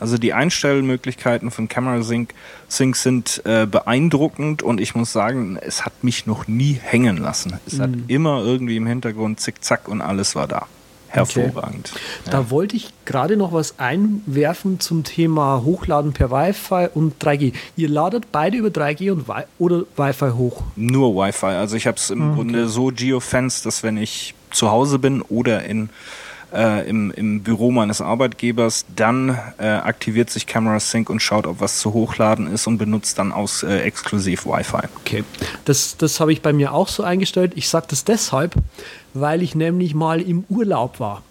Also die Einstellmöglichkeiten von Camera Sync, Sync sind äh, beeindruckend und ich muss sagen, es hat mich noch nie hängen lassen. Es hat immer irgendwie im Hintergrund zick-zack und alles war da. Hervorragend. Da wollte ich gerade noch was einwerfen zum Thema Hochladen per Wi-Fi und 3G. Ihr ladet beide über 3G und Wi oder Wi-Fi hoch. Nur Wi-Fi. Also ich habe es im Grunde so geofenced, dass wenn ich zu Hause bin oder in, äh, im, im Büro meines Arbeitgebers, dann äh, aktiviert sich Camera Sync und schaut, ob was zu hochladen ist und benutzt dann aus äh, exklusiv Wi-Fi. Okay. Das, das habe ich bei mir auch so eingestellt. Ich sage das deshalb, weil ich nämlich mal im Urlaub war.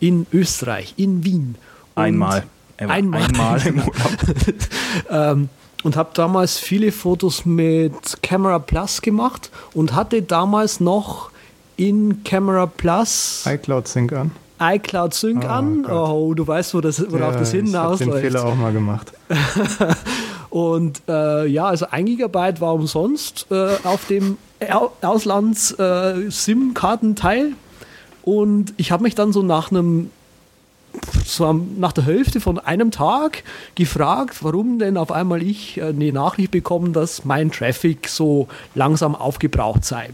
In Österreich, in Wien. Und Einmal. Einmal. einmal im Urlaub. ähm, und habe damals viele Fotos mit Camera Plus gemacht und hatte damals noch in Camera Plus iCloud Sync an. iCloud Sync Oh an. Gott. Oh, du weißt, wo das, worauf Ja, das ich hab den hinausläuft. Fehler auch mal gemacht. Und äh, ja, also ein Gigabyte war umsonst äh, auf dem Auslands-SIM-Kartenteil. und ich habe mich dann so nach einem so nach der Hälfte von einem Tag gefragt, warum denn auf einmal ich äh, eine Nachricht bekomme, dass mein Traffic so langsam aufgebraucht sei.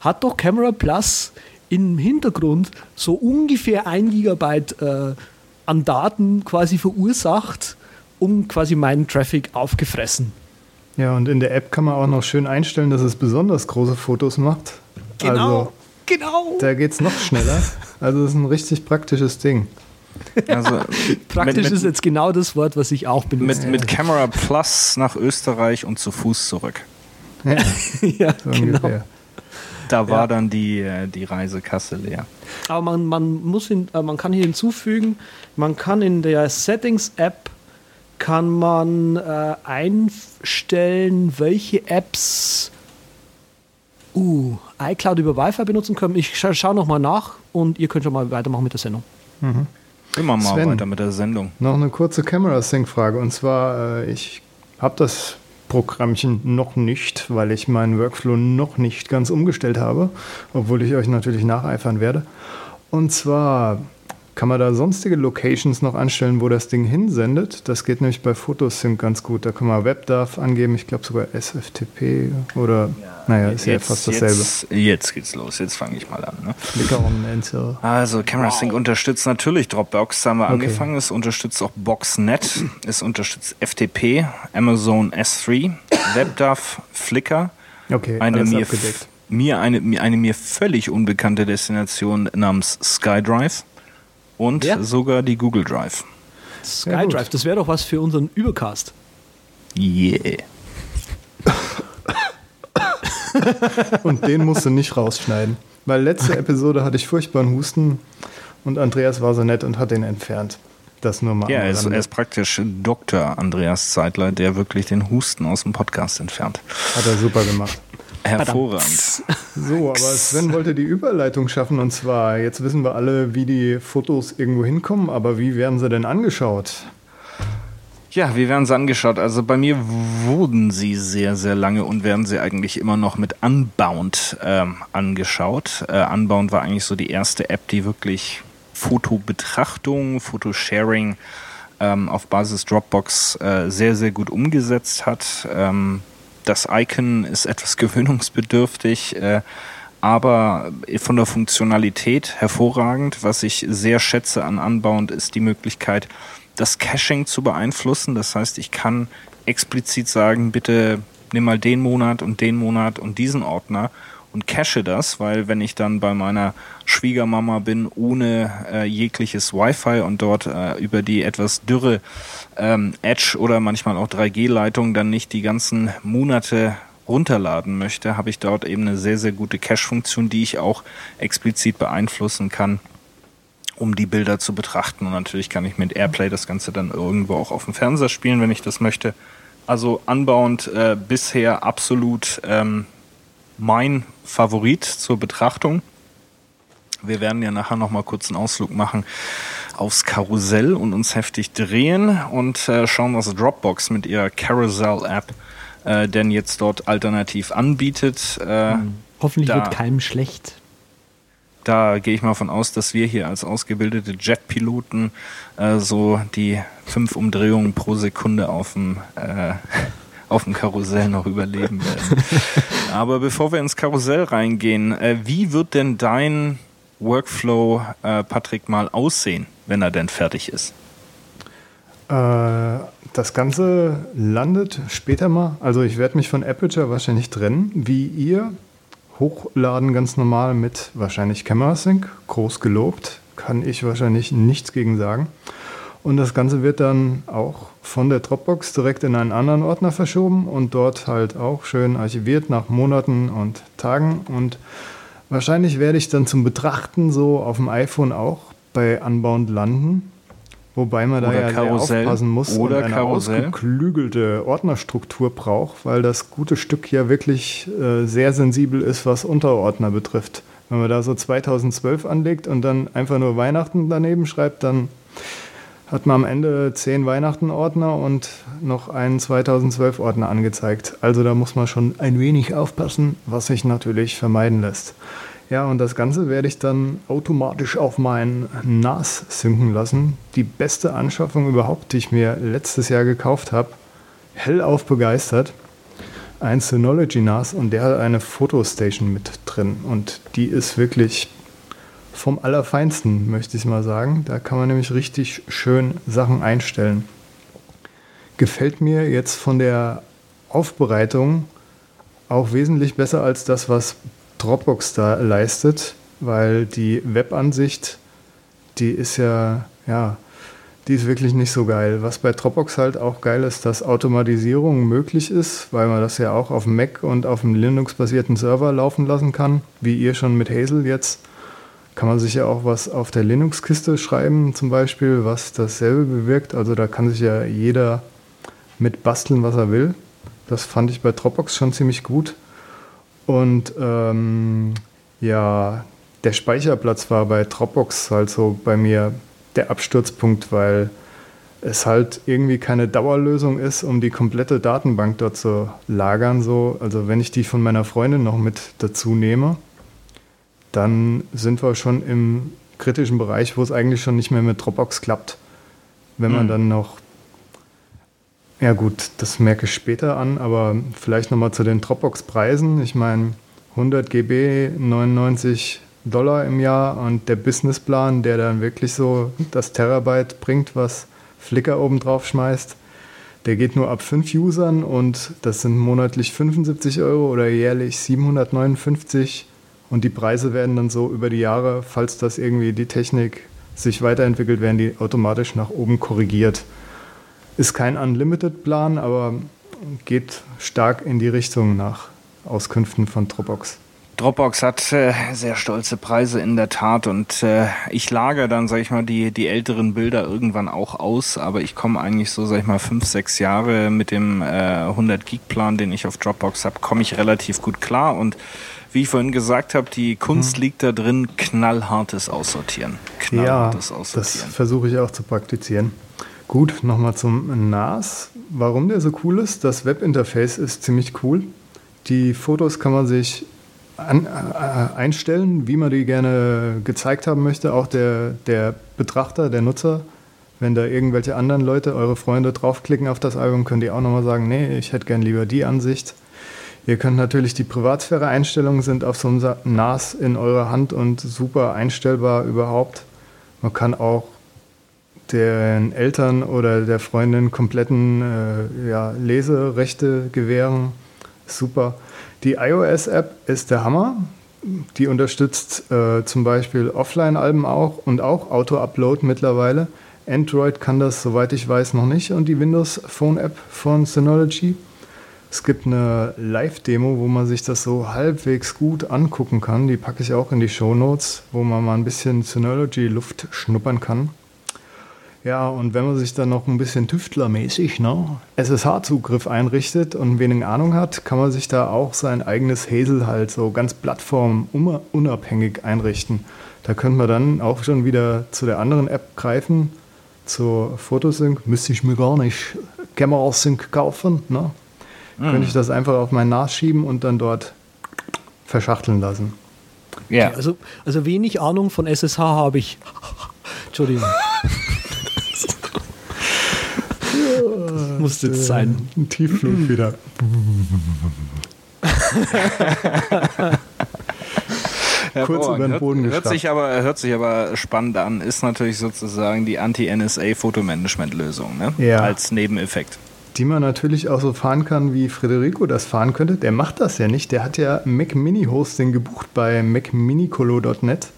Hat doch Camera Plus im Hintergrund so ungefähr ein Gigabyte äh, an Daten quasi verursacht, um quasi meinen Traffic aufgefressen. Ja, und in der App kann man auch noch schön einstellen, dass es besonders große Fotos macht. Also, genau. da geht es noch schneller. Also, das ist ein richtig praktisches Ding. Also Praktisch mit, mit, ist jetzt genau das Wort, was ich auch benutze. mit, mit Camera Plus nach Österreich und zu Fuß zurück. Ja, ja, so genau. ungefähr. Da war Ja. dann die, äh, die Reisekasse leer. Aber man, man, muss hin, äh, man kann hier hinzufügen, man kann in der Settings-App kann man äh, einstellen, welche Apps uh, iCloud über Wi-Fi benutzen können. Ich scha schaue nochmal nach und ihr könnt schon mal weitermachen mit der Sendung. Immer mal Sven. weiter mit der Sendung. Noch eine kurze Camera Sync Frage und zwar äh, ich habe das Programmchen noch nicht, weil ich meinen Workflow noch nicht ganz umgestellt habe, obwohl ich euch natürlich nacheifern werde. Und zwar kann man da sonstige Locations noch anstellen, wo das Ding hinsendet. Das geht nämlich bei Photosync ganz gut. Da kann man WebDAV angeben, ich glaube sogar SFTP oder naja, ist ja fast dasselbe. Jetzt, jetzt geht's los. Jetzt fange ich mal an. Ne? Flickr und Enter. Also Camera Sync unterstützt natürlich Dropbox, haben wir Okay. angefangen. Es unterstützt auch Boxnet, es unterstützt FTP, Amazon S3, WebDAV, Flickr. Okay, Eine alles mir, abgedeckt. mir eine, mir- eine mir völlig unbekannte Destination namens SkyDrive und Ja. sogar die Google Drive. Ja. SkyDrive, das wäre doch was für unseren Übercast. Yeah. Und den musst du nicht rausschneiden. Weil letzte Episode hatte ich furchtbaren Husten und Andreas war so nett und hat den entfernt. Das nur mal. Ja, er ist, er ist praktisch Dr. Andreas Zeitler, der wirklich den Husten aus dem Podcast entfernt. Hat er super gemacht. Hervorragend. So, aber Sven wollte die Überleitung schaffen und zwar, jetzt wissen wir alle, wie die Fotos irgendwo hinkommen, aber wie werden sie denn angeschaut? Ja, wie werden sie angeschaut? Also bei mir wurden sie sehr, sehr lange und werden sie eigentlich immer noch mit Unbound ähm, angeschaut. Äh, Unbound war eigentlich so die erste App, die wirklich Fotobetrachtung, Fotosharing ähm, auf Basis Dropbox äh, sehr, sehr gut umgesetzt hat. Ähm, das Icon ist etwas gewöhnungsbedürftig, äh, aber von der Funktionalität hervorragend. Was ich sehr schätze an Unbound ist die Möglichkeit, das Caching zu beeinflussen. Das heißt, ich kann explizit sagen, bitte nimm mal den Monat und den Monat und diesen Ordner und cache das, weil wenn ich dann bei meiner Schwiegermama bin ohne äh, jegliches Wi-Fi und dort äh, über die etwas dürre ähm, Edge oder manchmal auch 3G-Leitung dann nicht die ganzen Monate runterladen möchte, habe ich dort eben eine sehr, sehr gute Cache-Funktion, die ich auch explizit beeinflussen kann um die Bilder zu betrachten. Und natürlich kann ich mit Airplay das Ganze dann irgendwo auch auf dem Fernseher spielen, wenn ich das möchte. Also Unbound äh, bisher absolut ähm, mein Favorit zur Betrachtung. Wir werden ja nachher noch mal kurz einen Ausflug machen aufs Karussell und uns heftig drehen und äh, schauen, was Dropbox mit ihrer Carousel-App äh, denn jetzt dort alternativ anbietet. Äh, Hoffentlich Da. wird keinem schlecht. da gehe ich mal von aus, dass wir hier als ausgebildete Jetpiloten äh, so die fünf Umdrehungen pro Sekunde auf dem, äh, auf dem Karussell noch überleben werden. Aber bevor wir ins Karussell reingehen, äh, wie wird denn dein Workflow, äh, Patrick, mal aussehen, wenn er denn fertig ist? Äh, das Ganze landet später mal. Also ich werde mich von Aperture wahrscheinlich trennen, wie ihr. Hochladen ganz normal mit wahrscheinlich Camera Sync, groß gelobt. Kann ich wahrscheinlich nichts gegen sagen. Und das Ganze wird dann auch von der Dropbox direkt in einen anderen Ordner verschoben und dort halt auch schön archiviert nach Monaten und Tagen. Und wahrscheinlich werde ich dann zum Betrachten so auf dem iPhone auch bei Unbound landen. Wobei man da Oder ja Karussell. aufpassen muss Oder und eine Karussell. ausgeklügelte Ordnerstruktur braucht, weil das gute Stück ja wirklich äh, sehr sensibel ist, was Unterordner betrifft. Wenn man da so 2012 anlegt und dann einfach nur Weihnachten daneben schreibt, dann hat man am Ende zehn Weihnachten-Ordner und noch einen 2012-Ordner angezeigt. Also da muss man schon ein wenig aufpassen, was sich natürlich vermeiden lässt. Ja, und das Ganze werde ich dann automatisch auf mein NAS synken lassen. Die beste Anschaffung überhaupt, die ich mir letztes Jahr gekauft habe. Hellauf begeistert. Ein Synology NAS und der hat eine Fotostation mit drin. Und die ist wirklich vom Allerfeinsten, möchte ich mal sagen. Da kann man nämlich richtig schön Sachen einstellen. Gefällt mir jetzt von der Aufbereitung auch wesentlich besser als das, was Dropbox da leistet, weil die Webansicht, die ist ja, ja, die ist wirklich nicht so geil. Was bei Dropbox halt auch geil ist, dass Automatisierung möglich ist, weil man das ja auch auf dem Mac und auf dem Linux-basierten Server laufen lassen kann, wie ihr schon mit Hazel jetzt. Kann man sich ja auch was auf der Linux-Kiste schreiben, zum Beispiel, was dasselbe bewirkt. Also da kann sich ja jeder mit basteln, was er will. Das fand ich bei Dropbox schon ziemlich gut. Und ähm, ja, der Speicherplatz war bei Dropbox halt so bei mir der Absturzpunkt, weil es halt irgendwie keine Dauerlösung ist, um die komplette Datenbank dort zu lagern. So. Also wenn ich die von meiner Freundin noch mit dazu nehme, dann sind wir schon im kritischen Bereich, wo es eigentlich schon nicht mehr mit Dropbox klappt. Wenn man mhm. dann noch, ja gut, das merke ich später an, aber vielleicht nochmal zu den Dropbox-Preisen. Ich meine, 100 GB, 99 Dollar im Jahr und der Businessplan, der dann wirklich so das Terabyte bringt, was Flickr oben drauf schmeißt, der geht nur ab 5 Usern und das sind monatlich 75 Euro oder jährlich 759 und die Preise werden dann so über die Jahre, falls das irgendwie die Technik sich weiterentwickelt, werden die automatisch nach oben korrigiert. Ist kein Unlimited-Plan, aber geht stark in die Richtung nach Auskünften von Dropbox. Dropbox hat äh, sehr stolze Preise in der Tat und äh, ich lagere dann, sag ich mal, die, die älteren Bilder irgendwann auch aus, aber ich komme eigentlich so, sag ich mal, fünf, sechs Jahre mit dem äh, 100 Gig Plan, den ich auf Dropbox habe, komme ich relativ gut klar und wie ich vorhin gesagt habe, die Kunst hm. liegt da drin, knallhartes Aussortieren. Knallhartes ja, Aussortieren. Das versuche ich auch zu praktizieren. Gut, nochmal zum NAS. Warum der so cool ist? Das Webinterface ist ziemlich cool. Die Fotos kann man sich an, äh, einstellen, wie man die gerne gezeigt haben möchte. Auch der, der Betrachter, der Nutzer, wenn da irgendwelche anderen Leute, eure Freunde draufklicken auf das Album, könnt ihr auch nochmal sagen, nee, ich hätte gern lieber die Ansicht. Ihr könnt natürlich die Privatsphäre-Einstellungen sind auf so einem NAS in eurer Hand und super einstellbar überhaupt. Man kann auch den Eltern oder der Freundin kompletten äh, ja, Leserechte gewähren. Super. Die iOS-App ist der Hammer. Die unterstützt äh, zum Beispiel Offline-Alben auch und auch Auto-Upload mittlerweile. Android kann das, soweit ich weiß, noch nicht und die Windows Phone App von Synology. Es gibt eine Live-Demo, wo man sich das so halbwegs gut angucken kann. Die packe ich auch in die Show Notes, wo man mal ein bisschen Synology-Luft schnuppern kann. Ja, und wenn man sich dann noch ein bisschen tüftlermäßig ne, SSH-Zugriff einrichtet und wenig Ahnung hat, kann man sich da auch sein eigenes Hazel halt so ganz plattformunabhängig einrichten. Da könnte man dann auch schon wieder zu der anderen App greifen, zur Photosync. Müsste ich mir gar nicht Camera Sync kaufen. Ne? Mhm. könnte ich das einfach auf mein NAS schieben und dann dort verschachteln lassen. Ja. Okay, also, also wenig Ahnung von SSH habe ich. Entschuldigung. das muss jetzt sein. Ein Tiefflug wieder. Kurz über den Boden hört, hört sich aber Hört sich aber spannend an. Ist natürlich sozusagen die Anti-NSA-Fotomanagement-Lösung ne? ja. als Nebeneffekt die man natürlich auch so fahren kann, wie Federico das fahren könnte. Der macht das ja nicht. Der hat ja Mac Mini Hosting gebucht bei macminicolo.net,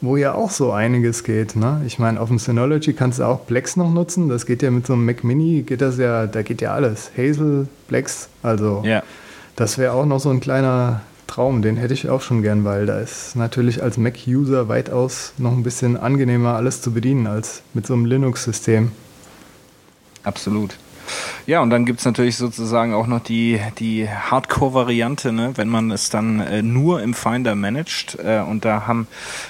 wo ja auch so einiges geht. Ne? Ich meine, auf dem Synology kannst du auch Plex noch nutzen. Das geht ja mit so einem Mac Mini, geht das ja, da geht ja alles. Hazel, Plex, also ja. das wäre auch noch so ein kleiner Traum, den hätte ich auch schon gern, weil da ist natürlich als Mac-User weitaus noch ein bisschen angenehmer alles zu bedienen als mit so einem Linux-System. Absolut. Ja, und dann gibt es natürlich sozusagen auch noch die, die Hardcore-Variante, ne, wenn man es dann äh, nur im Finder managt. Äh, und da haben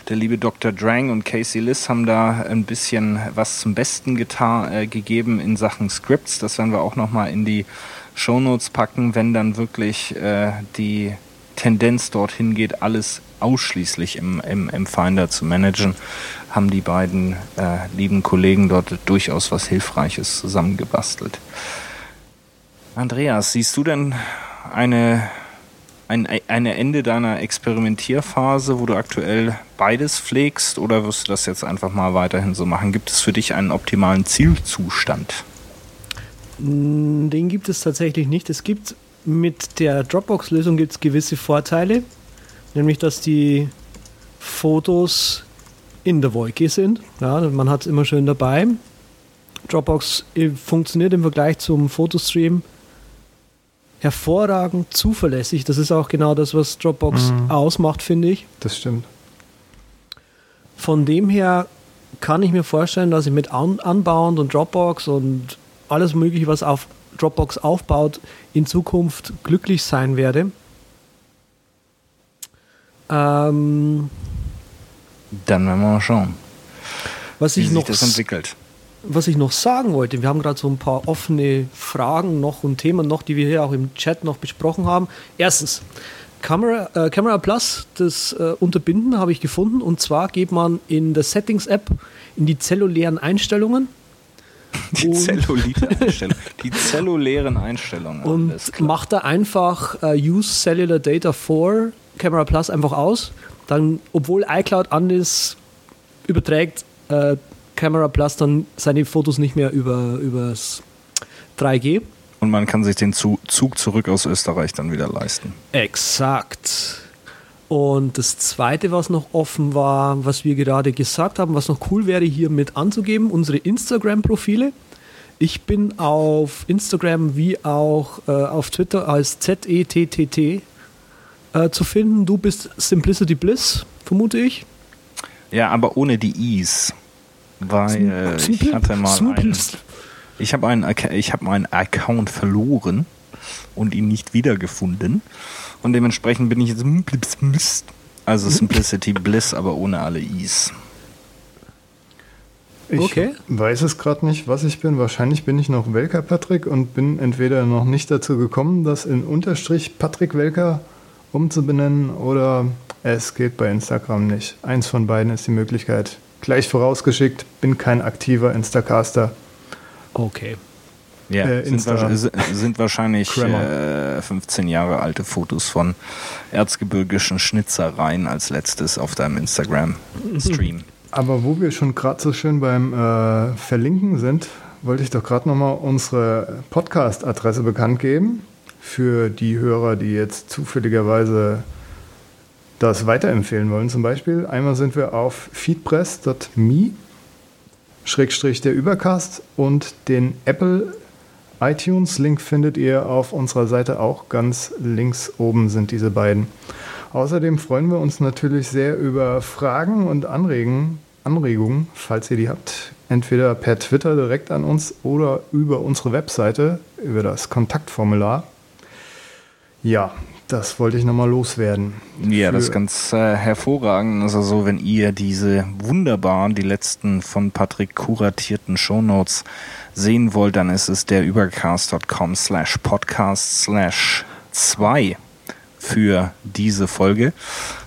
der liebe Dr. Drang und Casey Liss haben da ein bisschen was zum Besten getan, äh, gegeben in Sachen Scripts. Das werden wir auch nochmal in die Shownotes packen, wenn dann wirklich äh, die Tendenz dorthin geht, alles ausschließlich im, im, im Finder zu managen, haben die beiden äh, lieben Kollegen dort durchaus was Hilfreiches zusammengebastelt. Andreas, siehst du denn eine, ein eine Ende deiner Experimentierphase, wo du aktuell beides pflegst, oder wirst du das jetzt einfach mal weiterhin so machen? Gibt es für dich einen optimalen Zielzustand? Den gibt es tatsächlich nicht. Es gibt mit der Dropbox-Lösung gibt es gewisse Vorteile, nämlich dass die Fotos in der Wolke sind. Ja, man hat es immer schön dabei. Dropbox äh, funktioniert im Vergleich zum Fotostream hervorragend zuverlässig. Das ist auch genau das, was Dropbox mhm. ausmacht, finde ich. Das stimmt. Von dem her kann ich mir vorstellen, dass ich mit Unbound und Dropbox und alles Mögliche, was auf Dropbox aufbaut, in Zukunft glücklich sein werde. Ähm, Dann werden wir mal schauen, was wie ich sich noch das entwickelt. was ich noch sagen wollte, wir haben gerade so ein paar offene Fragen noch und Themen noch, die wir hier auch im Chat noch besprochen haben. Erstens, Camera, äh, Camera Plus, das äh, Unterbinden habe ich gefunden und zwar geht man in der Settings-App in die zellulären Einstellungen Die Einstellung. Die zellulären Einstellungen. und macht da einfach äh, Use Cellular Data for Camera Plus einfach aus. Dann, obwohl iCloud an ist, überträgt äh, Camera Plus dann seine Fotos nicht mehr über übers 3G. Und man kann sich den Zu- Zug zurück aus Österreich dann wieder leisten. Exakt. Und das zweite, was noch offen war, was wir gerade gesagt haben, was noch cool wäre, hier mit anzugeben, unsere Instagram-Profile. Ich bin auf Instagram wie auch äh, auf Twitter als ZETTT äh, zu finden. Du bist Simplicity Bliss, vermute ich. Ja, aber ohne die Is. Weil äh, ich hatte mal einen, ich habe einen, ich habe meinen Account verloren und ihn nicht wiedergefunden. Und dementsprechend bin ich jetzt Mist. also Simplicity Bliss, aber ohne alle Is. Ich Okay. weiß es gerade nicht, was ich bin. Wahrscheinlich bin ich noch Welker Patrick und bin entweder noch nicht dazu gekommen, das in Unterstrich Patrick Welker umzubenennen oder es geht bei Instagram nicht. Eins von beiden ist die Möglichkeit. Gleich vorausgeschickt, bin kein aktiver Instacaster. Okay. Ja, Äh, sind, Insta- wa- si- sind wahrscheinlich äh, 15 Jahre alte Fotos von erzgebirgischen Schnitzereien als letztes auf deinem Instagram-Stream. Aber wo wir schon gerade so schön beim äh, Verlinken sind, wollte ich doch gerade nochmal unsere Podcast-Adresse bekannt geben. Für die Hörer, die jetzt zufälligerweise das weiterempfehlen wollen. Zum Beispiel, einmal sind wir auf feedpress.me Schrägstrich der Übercast und den Apple iTunes Link findet ihr auf unserer Seite auch ganz links oben sind diese beiden. Außerdem freuen wir uns natürlich sehr über Fragen und Anregen, Anregungen, falls ihr die habt. Entweder per Twitter direkt an uns oder über unsere Webseite, über das Kontaktformular. Ja, das wollte ich nochmal loswerden. Ja, das ist ganz äh, hervorragend. Also so, wenn ihr diese wunderbaren, die letzten von Patrick kuratierten Shownotes sehen wollt, dann ist es der übercast.com slash podcast slash 2 für diese Folge.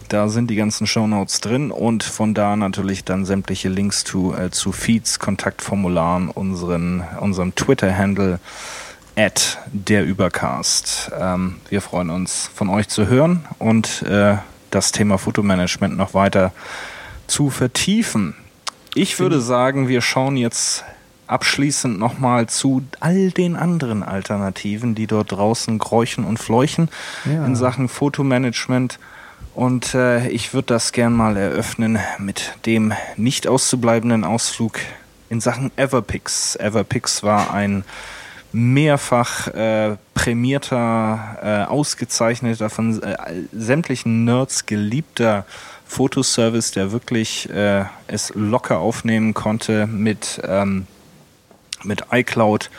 Da sind die ganzen Shownotes drin und von da natürlich dann sämtliche Links zu, äh, zu Feeds, Kontaktformularen, unseren, unserem Twitter-Handle at der Übercast. Ähm, wir freuen uns von euch zu hören und äh, das Thema Fotomanagement noch weiter zu vertiefen. Ich würde sagen, wir schauen jetzt abschließend nochmal zu all den anderen Alternativen, die dort draußen kräuchen und fleuchen Ja. in Sachen Fotomanagement. Und äh, ich würde das gern mal eröffnen mit dem nicht auszubleibenden Ausflug in Sachen Everpix. Everpix war ein mehrfach äh, prämierter, äh, ausgezeichneter, von äh, sämtlichen Nerds geliebter Fotoservice, der wirklich äh, es locker aufnehmen konnte mit, ähm, mit iCloud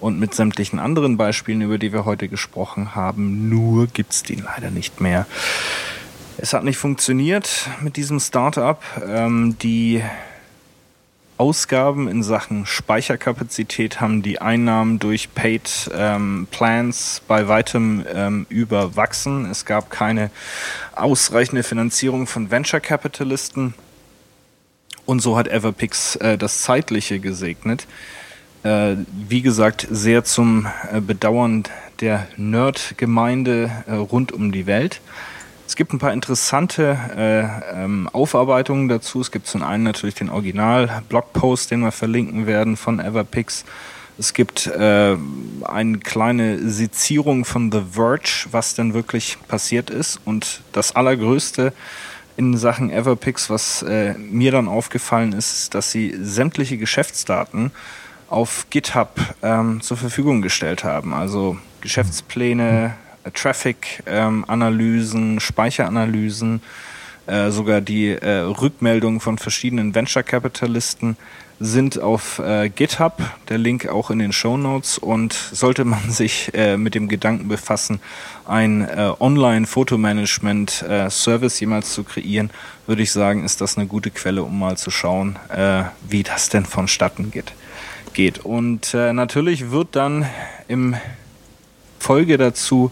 und mit sämtlichen anderen Beispielen, über die wir heute gesprochen haben. Nur gibt's den leider nicht mehr. Es hat nicht funktioniert mit diesem Startup. Ähm, die Ausgaben in Sachen Speicherkapazität haben die Einnahmen durch Paid ähm, Plans bei weitem ähm, überwachsen. Es gab keine ausreichende Finanzierung von Venture Capitalisten. Und so hat Everpix äh, das Zeitliche gesegnet. Äh, wie gesagt, sehr zum äh, Bedauern der Nerd-Gemeinde äh, rund um die Welt. Es gibt ein paar interessante äh, ähm, Aufarbeitungen dazu. Es gibt zum einen natürlich den Original-Blogpost, den wir verlinken werden von Everpix. Es gibt äh, eine kleine Sezierung von The Verge, was denn wirklich passiert ist. Und das Allergrößte in Sachen Everpix, was äh, mir dann aufgefallen ist, ist, dass sie sämtliche Geschäftsdaten auf GitHub ähm, zur Verfügung gestellt haben. Also Geschäftspläne, Traffic-Analysen, Speicheranalysen, äh, sogar die äh, Rückmeldung von verschiedenen Venture-Capitalisten sind auf äh, GitHub, der Link auch in den Show Notes und sollte man sich äh, mit dem Gedanken befassen, ein äh, Online-Fotomanagement-Service äh, jemals zu kreieren, würde ich sagen, ist das eine gute Quelle, um mal zu schauen, äh, wie das denn vonstatten geht. geht. Und äh, natürlich wird dann im Folge dazu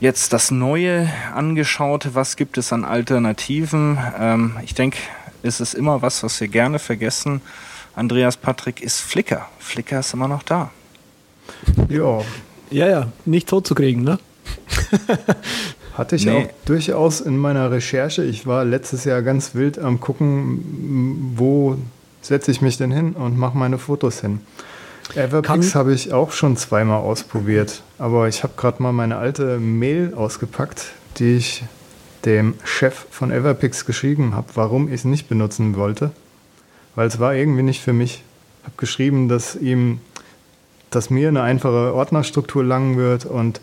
jetzt das Neue angeschaut. Was gibt es an Alternativen? Ähm, ich denke, es ist immer was, was wir gerne vergessen. Andreas Patrick ist Flickr. Flickr ist immer noch da. Ja. Ja, ja, nicht tot zu kriegen, ne? Hatte ich nee. auch durchaus in meiner Recherche. Ich war letztes Jahr ganz wild am gucken, wo setze ich mich denn hin und mache meine Fotos hin. Everpix habe ich auch schon zweimal ausprobiert, aber ich habe gerade mal meine alte Mail ausgepackt, die ich dem Chef von Everpix geschrieben habe, warum ich es nicht benutzen wollte, weil es war irgendwie nicht für mich. Ich habe geschrieben, dass ihm, dass mir eine einfache Ordnerstruktur langen wird und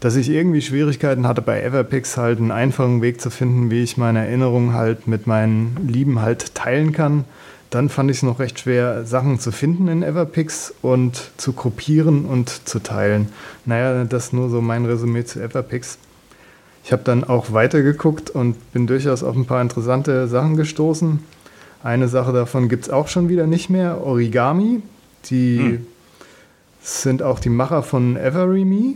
dass ich irgendwie Schwierigkeiten hatte bei Everpix halt einen einfachen Weg zu finden, wie ich meine Erinnerungen halt mit meinen Lieben halt teilen kann dann fand ich es noch recht schwer, Sachen zu finden in Everpix und zu gruppieren und zu teilen. Naja, das ist nur so mein Resümee zu Everpix. Ich habe dann auch weitergeguckt und bin durchaus auf ein paar interessante Sachen gestoßen. Eine Sache davon gibt es auch schon wieder nicht mehr, Origami. Die hm. sind auch die Macher von Everyme,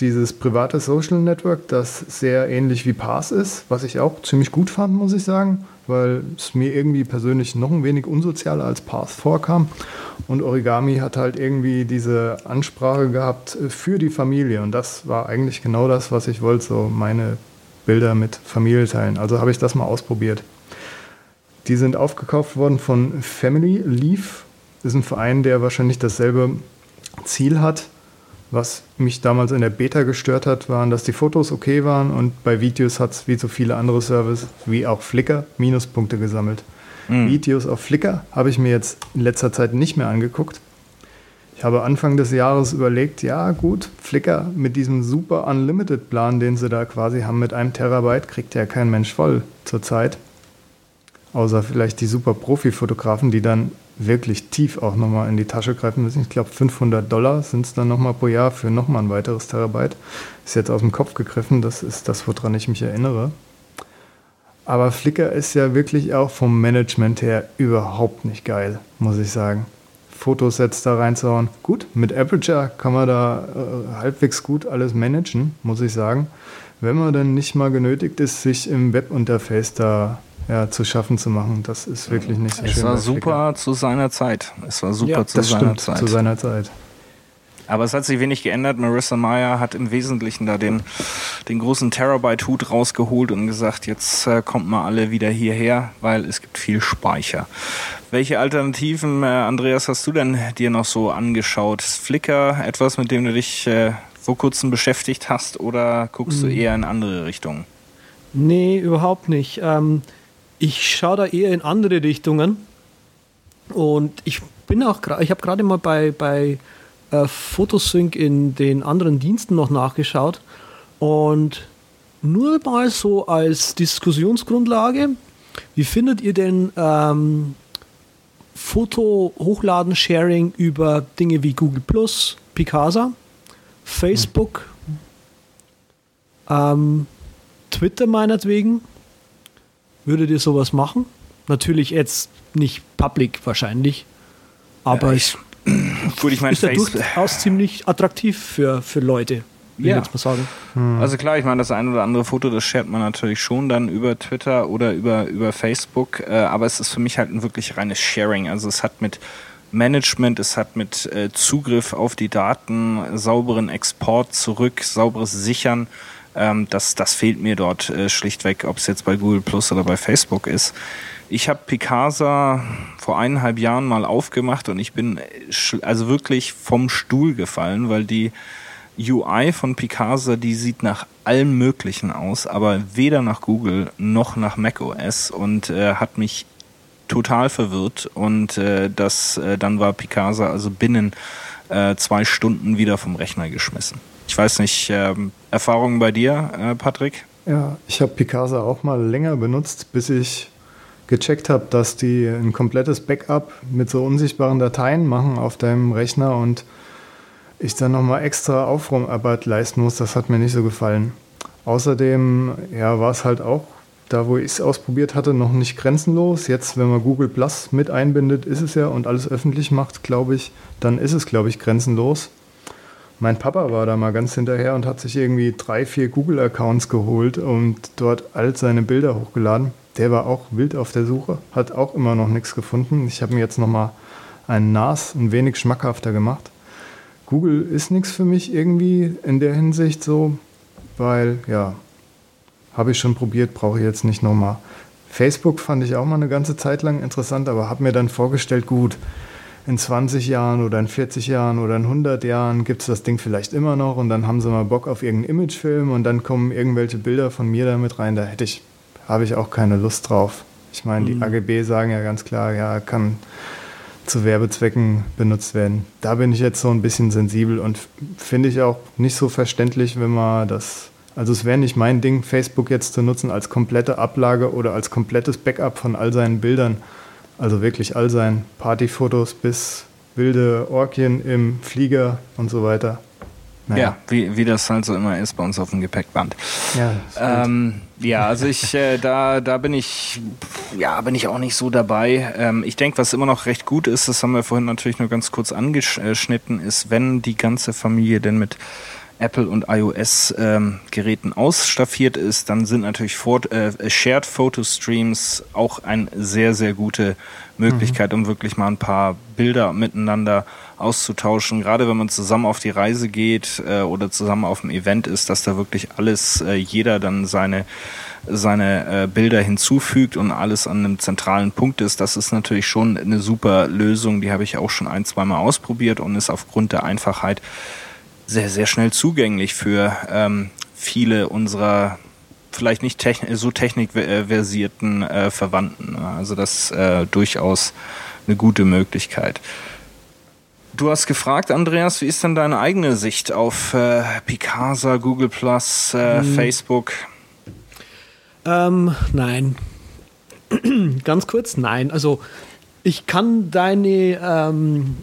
dieses private Social Network, das sehr ähnlich wie Pass ist, was ich auch ziemlich gut fand, muss ich sagen weil es mir irgendwie persönlich noch ein wenig unsozialer als Path vorkam. Und Origami hat halt irgendwie diese Ansprache gehabt für die Familie. Und das war eigentlich genau das, was ich wollte, so meine Bilder mit Familie teilen. Also habe ich das mal ausprobiert. Die sind aufgekauft worden von Family Leaf. Das ist ein Verein, der wahrscheinlich dasselbe Ziel hat was mich damals in der Beta gestört hat, waren, dass die Fotos okay waren und bei Videos hat es wie so viele andere Services, wie auch Flickr, Minuspunkte gesammelt. Mhm. Videos auf Flickr habe ich mir jetzt in letzter Zeit nicht mehr angeguckt. Ich habe Anfang des Jahres überlegt, ja gut, Flickr mit diesem super Unlimited-Plan, den sie da quasi haben mit einem Terabyte, kriegt ja kein Mensch voll zurzeit. Außer vielleicht die super Profi-Fotografen, die dann wirklich tief auch nochmal in die Tasche greifen müssen. Ich glaube, 500 Dollar sind es dann nochmal pro Jahr für nochmal ein weiteres Terabyte. Ist jetzt aus dem Kopf gegriffen, das ist das, woran ich mich erinnere. Aber Flickr ist ja wirklich auch vom Management her überhaupt nicht geil, muss ich sagen. Fotosets da reinzuhauen. Gut, mit Aperture kann man da äh, halbwegs gut alles managen, muss ich sagen. Wenn man dann nicht mal genötigt ist, sich im Webinterface da ja, zu schaffen zu machen. Das ist wirklich nicht so es schön. Es war super zu seiner Zeit. Es war super ja, zu seiner stimmt, Zeit. Zu seiner Zeit. Aber es hat sich wenig geändert. Marissa Meyer hat im Wesentlichen da den, den großen Terabyte-Hut rausgeholt und gesagt, jetzt äh, kommt mal alle wieder hierher, weil es gibt viel Speicher. Welche Alternativen, äh, Andreas, hast du denn dir noch so angeschaut? Ist Flickr etwas, mit dem du dich äh, vor kurzem beschäftigt hast oder guckst mhm. du eher in andere Richtungen? Nee, überhaupt nicht. Ähm, ich schaue da eher in andere Richtungen. Und ich bin auch gerade, ich habe gerade mal bei, bei äh, Photosync in den anderen Diensten noch nachgeschaut. Und nur mal so als Diskussionsgrundlage, wie findet ihr denn ähm, Foto-Hochladen, Sharing über Dinge wie Google Plus, Picasa, Facebook, ähm, Twitter meinetwegen? Würdet ihr sowas machen? Natürlich jetzt nicht public wahrscheinlich, aber ja, ich, gut, ich mein, ist ja durchaus ziemlich attraktiv für, für Leute, will ja. jetzt mal sagen. Hm. Also klar, ich meine, das ein oder andere Foto, das shared man natürlich schon dann über Twitter oder über, über Facebook, äh, aber es ist für mich halt ein wirklich reines Sharing. Also es hat mit Management, es hat mit äh, Zugriff auf die Daten, sauberen Export zurück, sauberes Sichern ähm, das, das fehlt mir dort äh, schlichtweg, ob es jetzt bei Google Plus oder bei Facebook ist. Ich habe Picasa vor eineinhalb Jahren mal aufgemacht und ich bin äh, also wirklich vom Stuhl gefallen, weil die UI von Picasa, die sieht nach allem Möglichen aus, aber weder nach Google noch nach macOS und äh, hat mich total verwirrt und äh, das äh, dann war Picasa also binnen äh, zwei Stunden wieder vom Rechner geschmissen. Ich weiß nicht, ähm, Erfahrungen bei dir, äh, Patrick? Ja, ich habe Picasa auch mal länger benutzt, bis ich gecheckt habe, dass die ein komplettes Backup mit so unsichtbaren Dateien machen auf deinem Rechner und ich dann nochmal extra Aufräumarbeit leisten muss, das hat mir nicht so gefallen. Außerdem ja, war es halt auch, da wo ich es ausprobiert hatte, noch nicht grenzenlos. Jetzt, wenn man Google Plus mit einbindet, ist es ja und alles öffentlich macht, glaube ich, dann ist es, glaube ich, grenzenlos. Mein Papa war da mal ganz hinterher und hat sich irgendwie drei, vier Google-Accounts geholt und dort all seine Bilder hochgeladen. Der war auch wild auf der Suche, hat auch immer noch nichts gefunden. Ich habe mir jetzt nochmal ein NAS ein wenig schmackhafter gemacht. Google ist nichts für mich irgendwie in der Hinsicht so, weil ja, habe ich schon probiert, brauche ich jetzt nicht nochmal. Facebook fand ich auch mal eine ganze Zeit lang interessant, aber habe mir dann vorgestellt, gut, in 20 Jahren oder in 40 Jahren oder in 100 Jahren gibt es das Ding vielleicht immer noch und dann haben sie mal Bock auf irgendeinen Imagefilm und dann kommen irgendwelche Bilder von mir damit rein. Da hätte ich, habe ich auch keine Lust drauf. Ich meine, die mhm. AGB sagen ja ganz klar, ja, kann zu Werbezwecken benutzt werden. Da bin ich jetzt so ein bisschen sensibel und finde ich auch nicht so verständlich, wenn man das. Also es wäre nicht mein Ding, Facebook jetzt zu nutzen als komplette Ablage oder als komplettes Backup von all seinen Bildern. Also wirklich all seinen Partyfotos bis wilde Orkien im Flieger und so weiter. Naja. Ja, wie, wie das halt so immer ist bei uns auf dem Gepäckband. Ja, ähm, ja also ich, äh, da, da bin ich, ja, bin ich auch nicht so dabei. Ähm, ich denke, was immer noch recht gut ist, das haben wir vorhin natürlich nur ganz kurz angeschnitten, ist, wenn die ganze Familie denn mit Apple und iOS ähm, Geräten ausstaffiert ist, dann sind natürlich Fort, äh, Shared Photo Streams auch eine sehr, sehr gute Möglichkeit, mhm. um wirklich mal ein paar Bilder miteinander auszutauschen. Gerade wenn man zusammen auf die Reise geht äh, oder zusammen auf dem Event ist, dass da wirklich alles, äh, jeder dann seine seine äh, Bilder hinzufügt und alles an einem zentralen Punkt ist, das ist natürlich schon eine super Lösung. Die habe ich auch schon ein, zwei Mal ausprobiert und ist aufgrund der Einfachheit sehr, sehr schnell zugänglich für ähm, viele unserer vielleicht nicht techn so technikversierten äh, Verwandten. Also das äh, durchaus eine gute Möglichkeit. Du hast gefragt, Andreas, wie ist denn deine eigene Sicht auf äh, Picasa, Google Plus, äh, hm. Facebook? Ähm, nein. Ganz kurz, nein. Also ich kann deine, ähm,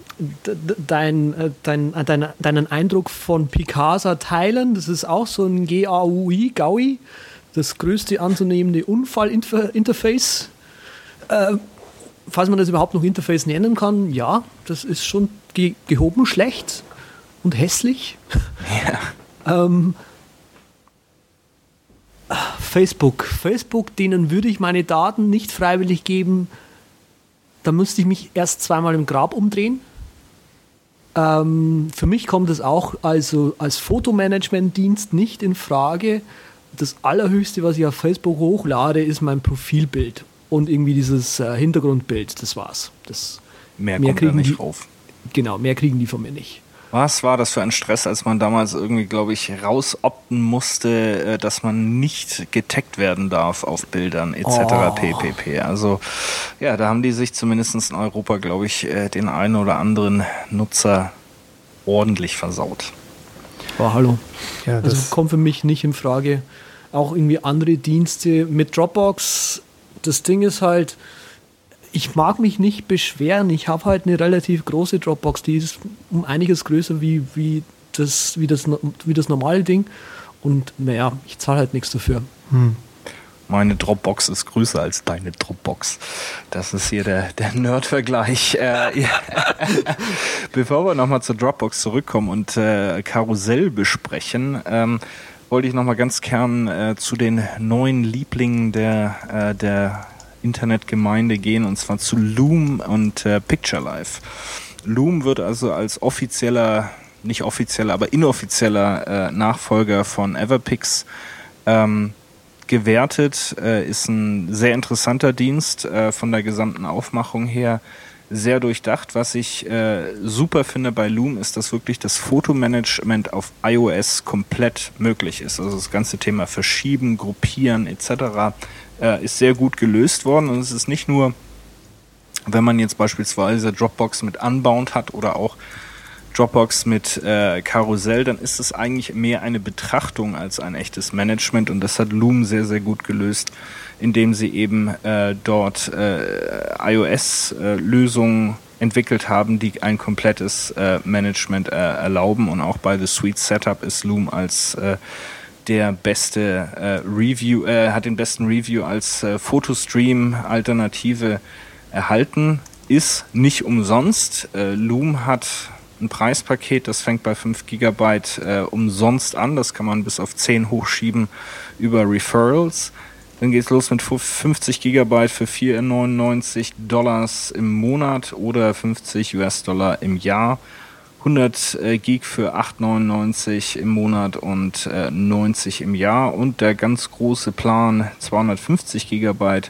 dein, äh, dein, äh, dein, deinen Eindruck von Picasa teilen. Das ist auch so ein GAUI, GAUI, das größte anzunehmende Unfallinterface. Äh, falls man das überhaupt noch Interface nennen kann, ja, das ist schon ge gehoben schlecht und hässlich. Ja. ähm, Facebook. Facebook, denen würde ich meine Daten nicht freiwillig geben, da müsste ich mich erst zweimal im Grab umdrehen. Ähm, für mich kommt es auch also als Fotomanagement-Dienst nicht in Frage. Das Allerhöchste, was ich auf Facebook hochlade, ist mein Profilbild und irgendwie dieses äh, Hintergrundbild. Das war's. Das, mehr, mehr kriegen da nicht die, rauf. Genau, mehr kriegen die von mir nicht. Was war das für ein Stress, als man damals irgendwie, glaube ich, rausopten musste, äh, dass man nicht getaggt werden darf auf Bildern etc. Oh. ppp. Also ja, da haben die sich zumindest in Europa, glaube ich, äh, den einen oder anderen Nutzer ordentlich versaut. Oh, hallo. Ja, also kommt für mich nicht in Frage. Auch irgendwie andere Dienste mit Dropbox. Das Ding ist halt, ich mag mich nicht beschweren. Ich habe halt eine relativ große Dropbox, die ist um einiges größer wie, wie, das, wie, das, wie das normale Ding. Und naja, ich zahle halt nichts dafür. Hm. Meine Dropbox ist größer als deine Dropbox. Das ist hier der, der Nerd-Vergleich. Äh, ja. Bevor wir nochmal zur Dropbox zurückkommen und äh, Karussell besprechen, ähm, wollte ich nochmal ganz gern äh, zu den neuen Lieblingen der, äh, der Internetgemeinde gehen, und zwar zu Loom und äh, Picturelife. Loom wird also als offizieller, nicht offizieller, aber inoffizieller äh, Nachfolger von Everpix ähm, gewertet. Äh, ist ein sehr interessanter Dienst äh, von der gesamten Aufmachung her. Sehr durchdacht. Was ich äh, super finde bei Loom ist, dass wirklich das Fotomanagement auf iOS komplett möglich ist. Also das ganze Thema Verschieben, Gruppieren etc äh, ist sehr gut gelöst worden. Und es ist nicht nur, wenn man jetzt beispielsweise Dropbox mit Unbound hat oder auch Dropbox mit äh, Karussell, dann ist es eigentlich mehr eine Betrachtung als ein echtes Management. Und das hat Loom sehr, sehr gut gelöst, indem sie eben äh, dort äh, iOS-Lösungen entwickelt haben, die ein komplettes äh, Management äh, erlauben. Und auch bei The Suite Setup ist Loom als äh, der beste äh, Review, äh, hat den besten Review als äh, Fotostream-Alternative erhalten. Ist nicht umsonst. Äh, Loom hat ein Preispaket, das fängt bei 5 GB äh, umsonst an. Das kann man bis auf 10 hochschieben über Referrals. Dann geht es los mit 50 GB für 4,99 Dollars im Monat oder 50 US-Dollar im Jahr. 100 äh, Gig für 8,99 im Monat und äh, 90 im Jahr. Und der ganz große Plan 250 GB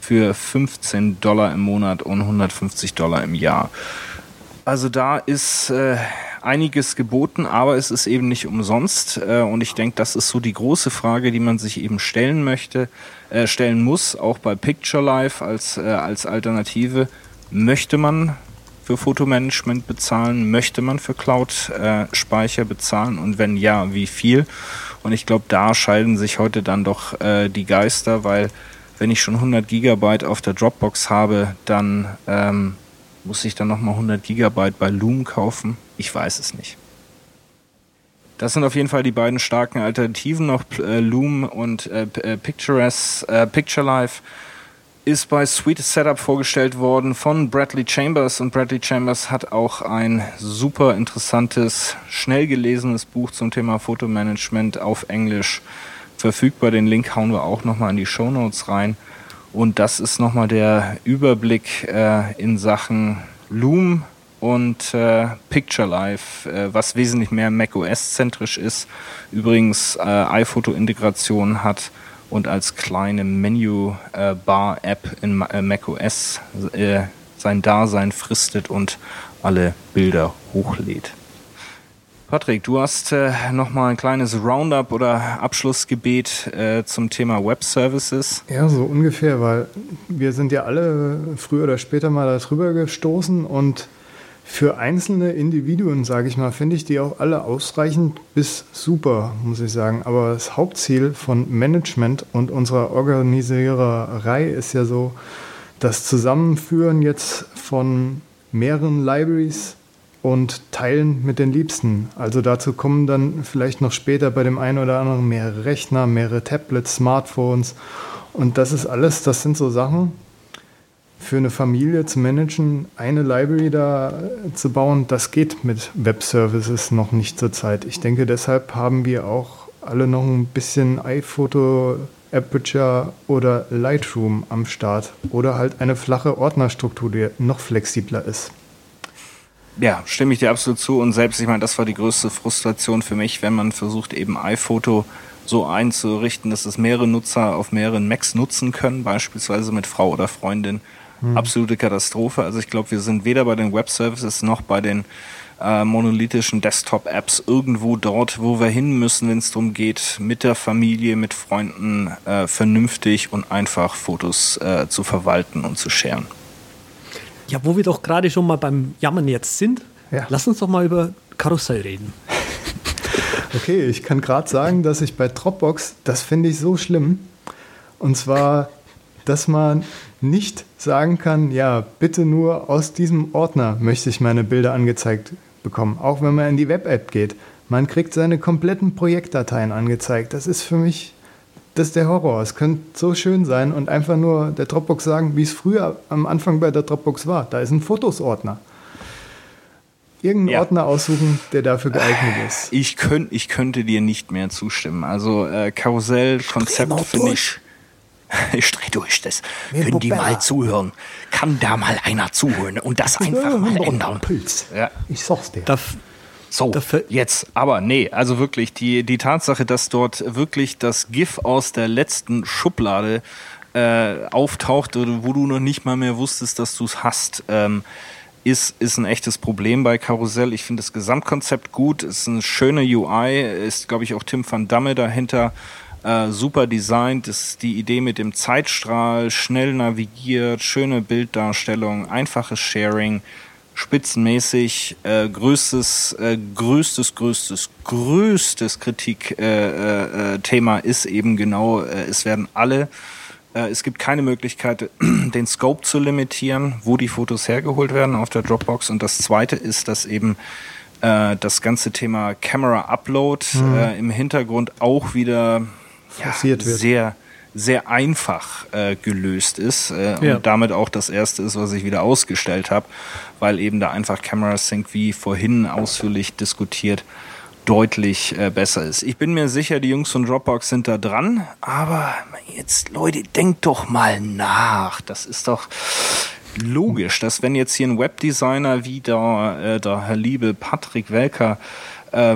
für 15 Dollar im Monat und 150 Dollar im Jahr. Also da ist äh, einiges geboten, aber es ist eben nicht umsonst. Äh, und ich denke, das ist so die große Frage, die man sich eben stellen möchte, äh, stellen muss, auch bei Picture Life als, äh, als Alternative. Möchte man für Fotomanagement bezahlen? Möchte man für Cloud-Speicher bezahlen? Und wenn ja, wie viel? Und ich glaube, da scheiden sich heute dann doch äh, die Geister, weil wenn ich schon 100 Gigabyte auf der Dropbox habe, dann ähm, muss ich dann nochmal 100 Gigabyte bei Loom kaufen? Ich weiß es nicht. Das sind auf jeden Fall die beiden starken Alternativen noch äh, Loom und äh, äh Pictures, äh, Picture Life ist bei Sweet Setup vorgestellt worden von Bradley Chambers und Bradley Chambers hat auch ein super interessantes, schnell gelesenes Buch zum Thema Fotomanagement auf Englisch verfügbar. Den Link hauen wir auch nochmal in die Show Notes rein. Und das ist nochmal der Überblick äh, in Sachen Loom und äh, Picture Life, äh, was wesentlich mehr macOS-zentrisch ist. Übrigens äh, iPhoto-Integration hat und als kleine Menü-Bar-App äh, in äh, macOS äh, sein Dasein fristet und alle Bilder hochlädt. Patrick, du hast äh, nochmal ein kleines Roundup oder Abschlussgebet zum Thema Web Services. Ja, so ungefähr, weil wir sind ja alle früher oder später mal darüber gestoßen und für einzelne Individuen, sage ich mal, finde ich die auch alle ausreichend bis super, muss ich sagen. Aber das Hauptziel von Management und unserer Organisiererei ist ja so das Zusammenführen jetzt von mehreren Libraries und Teilen mit den Liebsten. Also dazu kommen dann vielleicht noch später bei dem einen oder anderen mehrere Rechner, mehrere Tablets, Smartphones. Und das ist alles, das sind so Sachen, für eine Familie zu managen, eine Library da zu bauen, das geht mit Web Services noch nicht zur Zeit. Ich denke, deshalb haben wir auch alle noch ein bisschen iPhoto, Aperture oder Lightroom am Start oder halt eine flache Ordnerstruktur, die noch flexibler ist. Ja, stimme ich dir absolut zu. Und selbst, ich meine, das war die größte Frustration für mich, wenn man versucht, eben iPhoto so einzurichten, dass es mehrere Nutzer auf mehreren Macs nutzen können, beispielsweise mit Frau oder Freundin Mhm. Absolute Katastrophe. Also ich glaube, wir sind weder bei den Web Services noch bei den äh, monolithischen Desktop-Apps irgendwo dort, wo wir hin müssen, wenn es darum geht, mit der Familie, mit Freunden äh, vernünftig und einfach Fotos äh, zu verwalten und zu scheren. Ja, wo wir doch gerade schon mal beim Jammern jetzt sind, ja. lass uns doch mal über Karussell reden. Okay, ich kann gerade sagen, dass ich bei Dropbox, das finde ich so schlimm. Und zwar, dass man nicht sagen kann, ja, bitte nur aus diesem Ordner möchte ich meine Bilder angezeigt bekommen. Auch wenn man in die Web-App geht. Man kriegt seine kompletten Projektdateien angezeigt. Das ist für mich, das ist der Horror. Es könnte so schön sein und einfach nur der Dropbox sagen, wie es früher am Anfang bei der Dropbox war. Da ist ein Fotos-Ordner. Irgendeinen ja. Ordner aussuchen, der dafür geeignet ist. Ich, könnt, ich könnte dir nicht mehr zustimmen. Also äh, Karussell-Konzept finde ich ich dreh durch das. Können die mal zuhören? Kann da mal einer zuhören und das einfach mal ändern? Pilz. Ja. Ich sag's dir. Darf, so, jetzt, aber nee, also wirklich, die, die Tatsache, dass dort wirklich das GIF aus der letzten Schublade äh, auftaucht, wo du noch nicht mal mehr wusstest, dass du es hast, ähm, ist, ist ein echtes Problem bei Karussell. Ich finde das Gesamtkonzept gut, ist eine schöne UI, ist, glaube ich, auch Tim van Damme dahinter. Äh, super designt, ist die Idee mit dem Zeitstrahl, schnell navigiert, schöne Bilddarstellung, einfaches Sharing. spitzenmäßig. Äh, größtes, äh, größtes, größtes, größtes Kritikthema äh, äh, Thema ist eben genau, äh, es werden alle, äh, es gibt keine Möglichkeit, den Scope zu limitieren, wo die Fotos hergeholt werden auf der Dropbox. Und das zweite ist, dass eben äh, das ganze Thema Camera Upload Mhm. äh, im Hintergrund auch wieder ja, Forciert wird. sehr sehr einfach äh, gelöst ist äh, Ja. und damit auch das erste ist, was ich wieder ausgestellt habe, weil eben da einfach Camera Sync wie vorhin ausführlich diskutiert deutlich äh, besser ist. Ich bin mir sicher, die Jungs von Dropbox sind da dran, aber jetzt Leute, denkt doch mal nach. Das ist doch logisch, dass wenn jetzt hier ein Webdesigner wie der, äh, der Herr liebe Patrick Welker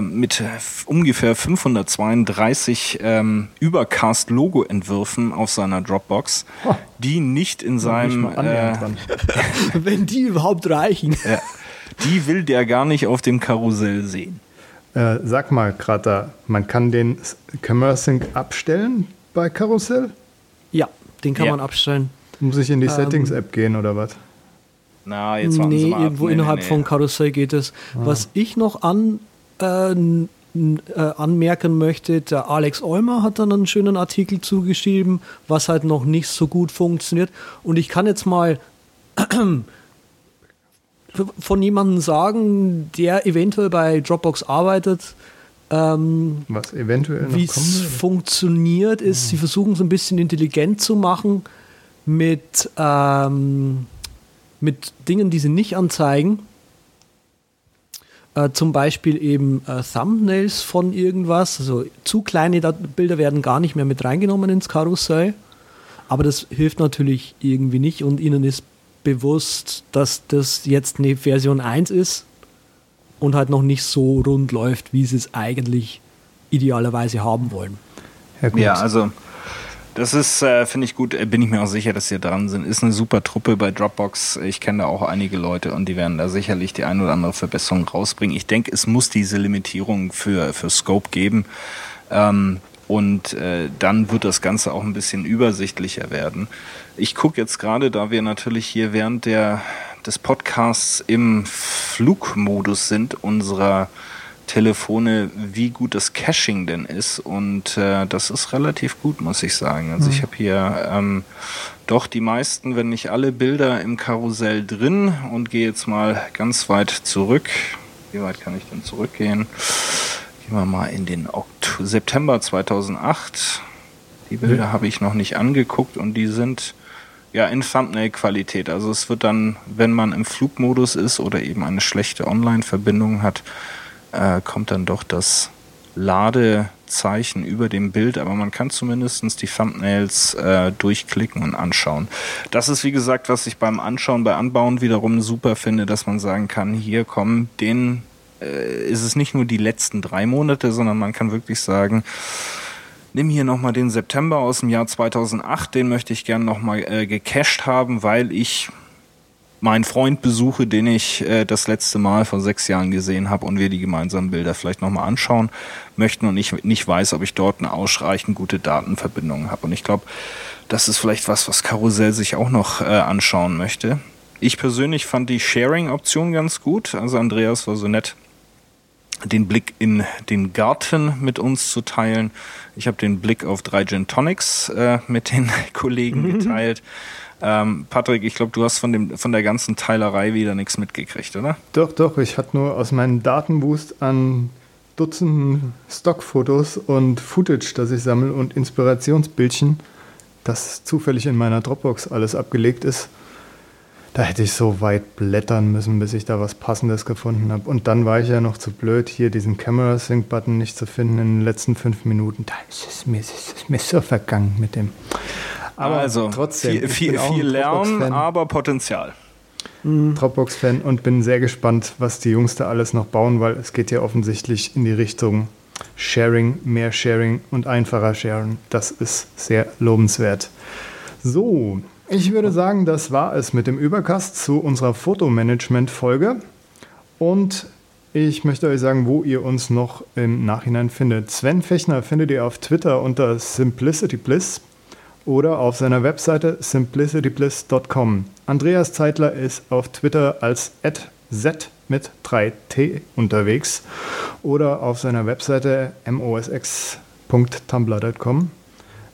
mit f- ungefähr 532 ähm, Übercast-Logo-Entwürfen auf seiner Dropbox, die nicht in seinem äh. Wenn die überhaupt reichen. ja, die will der gar nicht auf dem Karussell sehen. Äh, sag mal, Krater, man kann den Sync abstellen bei Karussell? Ja, den kann Ja. man abstellen. Muss ich in die Settings-App gehen oder was? Na, jetzt Nee, mal ab. irgendwo Nee, nee, innerhalb nee. von Karussell geht es. Was ich noch an, äh, äh, anmerken möchte, der Alex Eumer hat dann einen schönen Artikel zugeschrieben, was halt noch nicht so gut funktioniert. Und ich kann jetzt mal von jemandem sagen, der eventuell bei Dropbox arbeitet, ähm, Was eventuell wie es funktioniert, ist, sie versuchen es ein bisschen intelligent zu machen mit, ähm, mit Dingen, die sie nicht anzeigen. Äh, zum Beispiel eben äh, Thumbnails von irgendwas. Also zu kleine Dat Bilder werden gar nicht mehr mit reingenommen ins Karussell. Aber das hilft natürlich irgendwie nicht und ihnen ist bewusst, dass das jetzt eine Version 1 ist und halt noch nicht so rund läuft, wie sie es eigentlich idealerweise haben wollen. Ja, gut. Ja, also das ist, äh, finde ich gut, äh, bin ich mir auch sicher, dass sie dran sind. Ist eine super Truppe bei Dropbox. Ich kenne da auch einige Leute und die werden da sicherlich die ein oder andere Verbesserung rausbringen. Ich denke, es muss diese Limitierung für, für Scope geben. Ähm, und äh, dann wird das Ganze auch ein bisschen übersichtlicher werden. Ich gucke jetzt gerade, da wir natürlich hier während der, des Podcasts im Flugmodus sind, unserer Telefone, wie gut das Caching denn ist. Und äh, das ist relativ gut, muss ich sagen. Also ich habe hier ähm, doch die meisten, wenn nicht alle Bilder im Karussell drin und gehe jetzt mal ganz weit zurück. Wie weit kann ich denn zurückgehen? Gehen wir mal in den Okt September 2008. Die Bilder habe ich noch nicht angeguckt und die sind ja in Thumbnail-Qualität. Also es wird dann, wenn man im Flugmodus ist oder eben eine schlechte Online-Verbindung hat, äh, kommt dann doch das Ladezeichen über dem Bild, aber man kann zumindest die Thumbnails äh, durchklicken und anschauen. Das ist wie gesagt, was ich beim Anschauen, bei Anbauen wiederum super finde, dass man sagen kann, hier kommen den äh, ist es nicht nur die letzten drei Monate, sondern man kann wirklich sagen, nimm hier nochmal den September aus dem Jahr 2008, den möchte ich gern nochmal äh, gecached haben, weil ich meinen Freund besuche, den ich äh, das letzte Mal vor sechs Jahren gesehen habe und wir die gemeinsamen Bilder vielleicht nochmal anschauen möchten und ich nicht weiß, ob ich dort eine ausreichend gute Datenverbindung habe. Und ich glaube, das ist vielleicht was, was Karussell sich auch noch äh, anschauen möchte. Ich persönlich fand die Sharing-Option ganz gut. Also Andreas war so nett, den Blick in den Garten mit uns zu teilen. Ich habe den Blick auf drei Gin Tonics äh, mit den Kollegen geteilt. Ähm, Patrick, ich glaube, du hast von, dem, von der ganzen Teilerei wieder nichts mitgekriegt, oder? Doch, doch, ich hatte nur aus meinem Datenboost an Dutzenden Stockfotos und Footage, das ich sammle und Inspirationsbildchen, das zufällig in meiner Dropbox alles abgelegt ist. Da hätte ich so weit blättern müssen, bis ich da was Passendes gefunden habe. Und dann war ich ja noch zu blöd, hier diesen Camera Sync Button nicht zu finden in den letzten fünf Minuten. Da ist es mir, ist es mir so vergangen mit dem. Aber also, trotzdem, viel, viel, viel Lärm, aber Potenzial. Dropbox-Fan und bin sehr gespannt, was die Jungs da alles noch bauen, weil es geht ja offensichtlich in die Richtung Sharing, mehr Sharing und einfacher Sharing. Das ist sehr lobenswert. So, ich würde sagen, das war es mit dem Übercast zu unserer Fotomanagement-Folge. Und ich möchte euch sagen, wo ihr uns noch im Nachhinein findet. Sven Fechner findet ihr auf Twitter unter SimplicityBliss oder auf seiner Webseite simplicitybliss.com. Andreas Zeitler ist auf Twitter als Z mit 3T unterwegs oder auf seiner Webseite mosx.tumblr.com.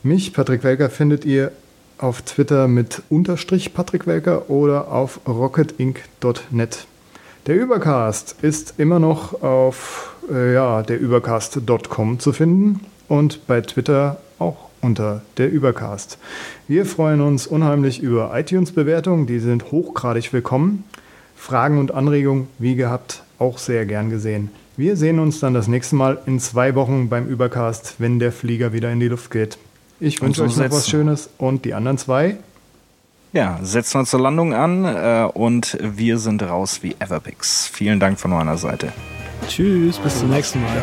Mich, Patrick Welker, findet ihr auf Twitter mit Unterstrich Patrick Welker oder auf rocketinc.net. Der Übercast ist immer noch auf äh, ja, der Übercast.com zu finden und bei Twitter auch unter der Übercast. Wir freuen uns unheimlich über iTunes-Bewertungen, die sind hochgradig willkommen. Fragen und Anregungen, wie gehabt, auch sehr gern gesehen. Wir sehen uns dann das nächste Mal in zwei Wochen beim Übercast, wenn der Flieger wieder in die Luft geht. Ich wünsche euch noch was Schönes und die anderen zwei. Ja, setzen wir zur Landung an äh, und wir sind raus wie Everpix. Vielen Dank von meiner Seite. Tschüss, bis zum nächsten Mal.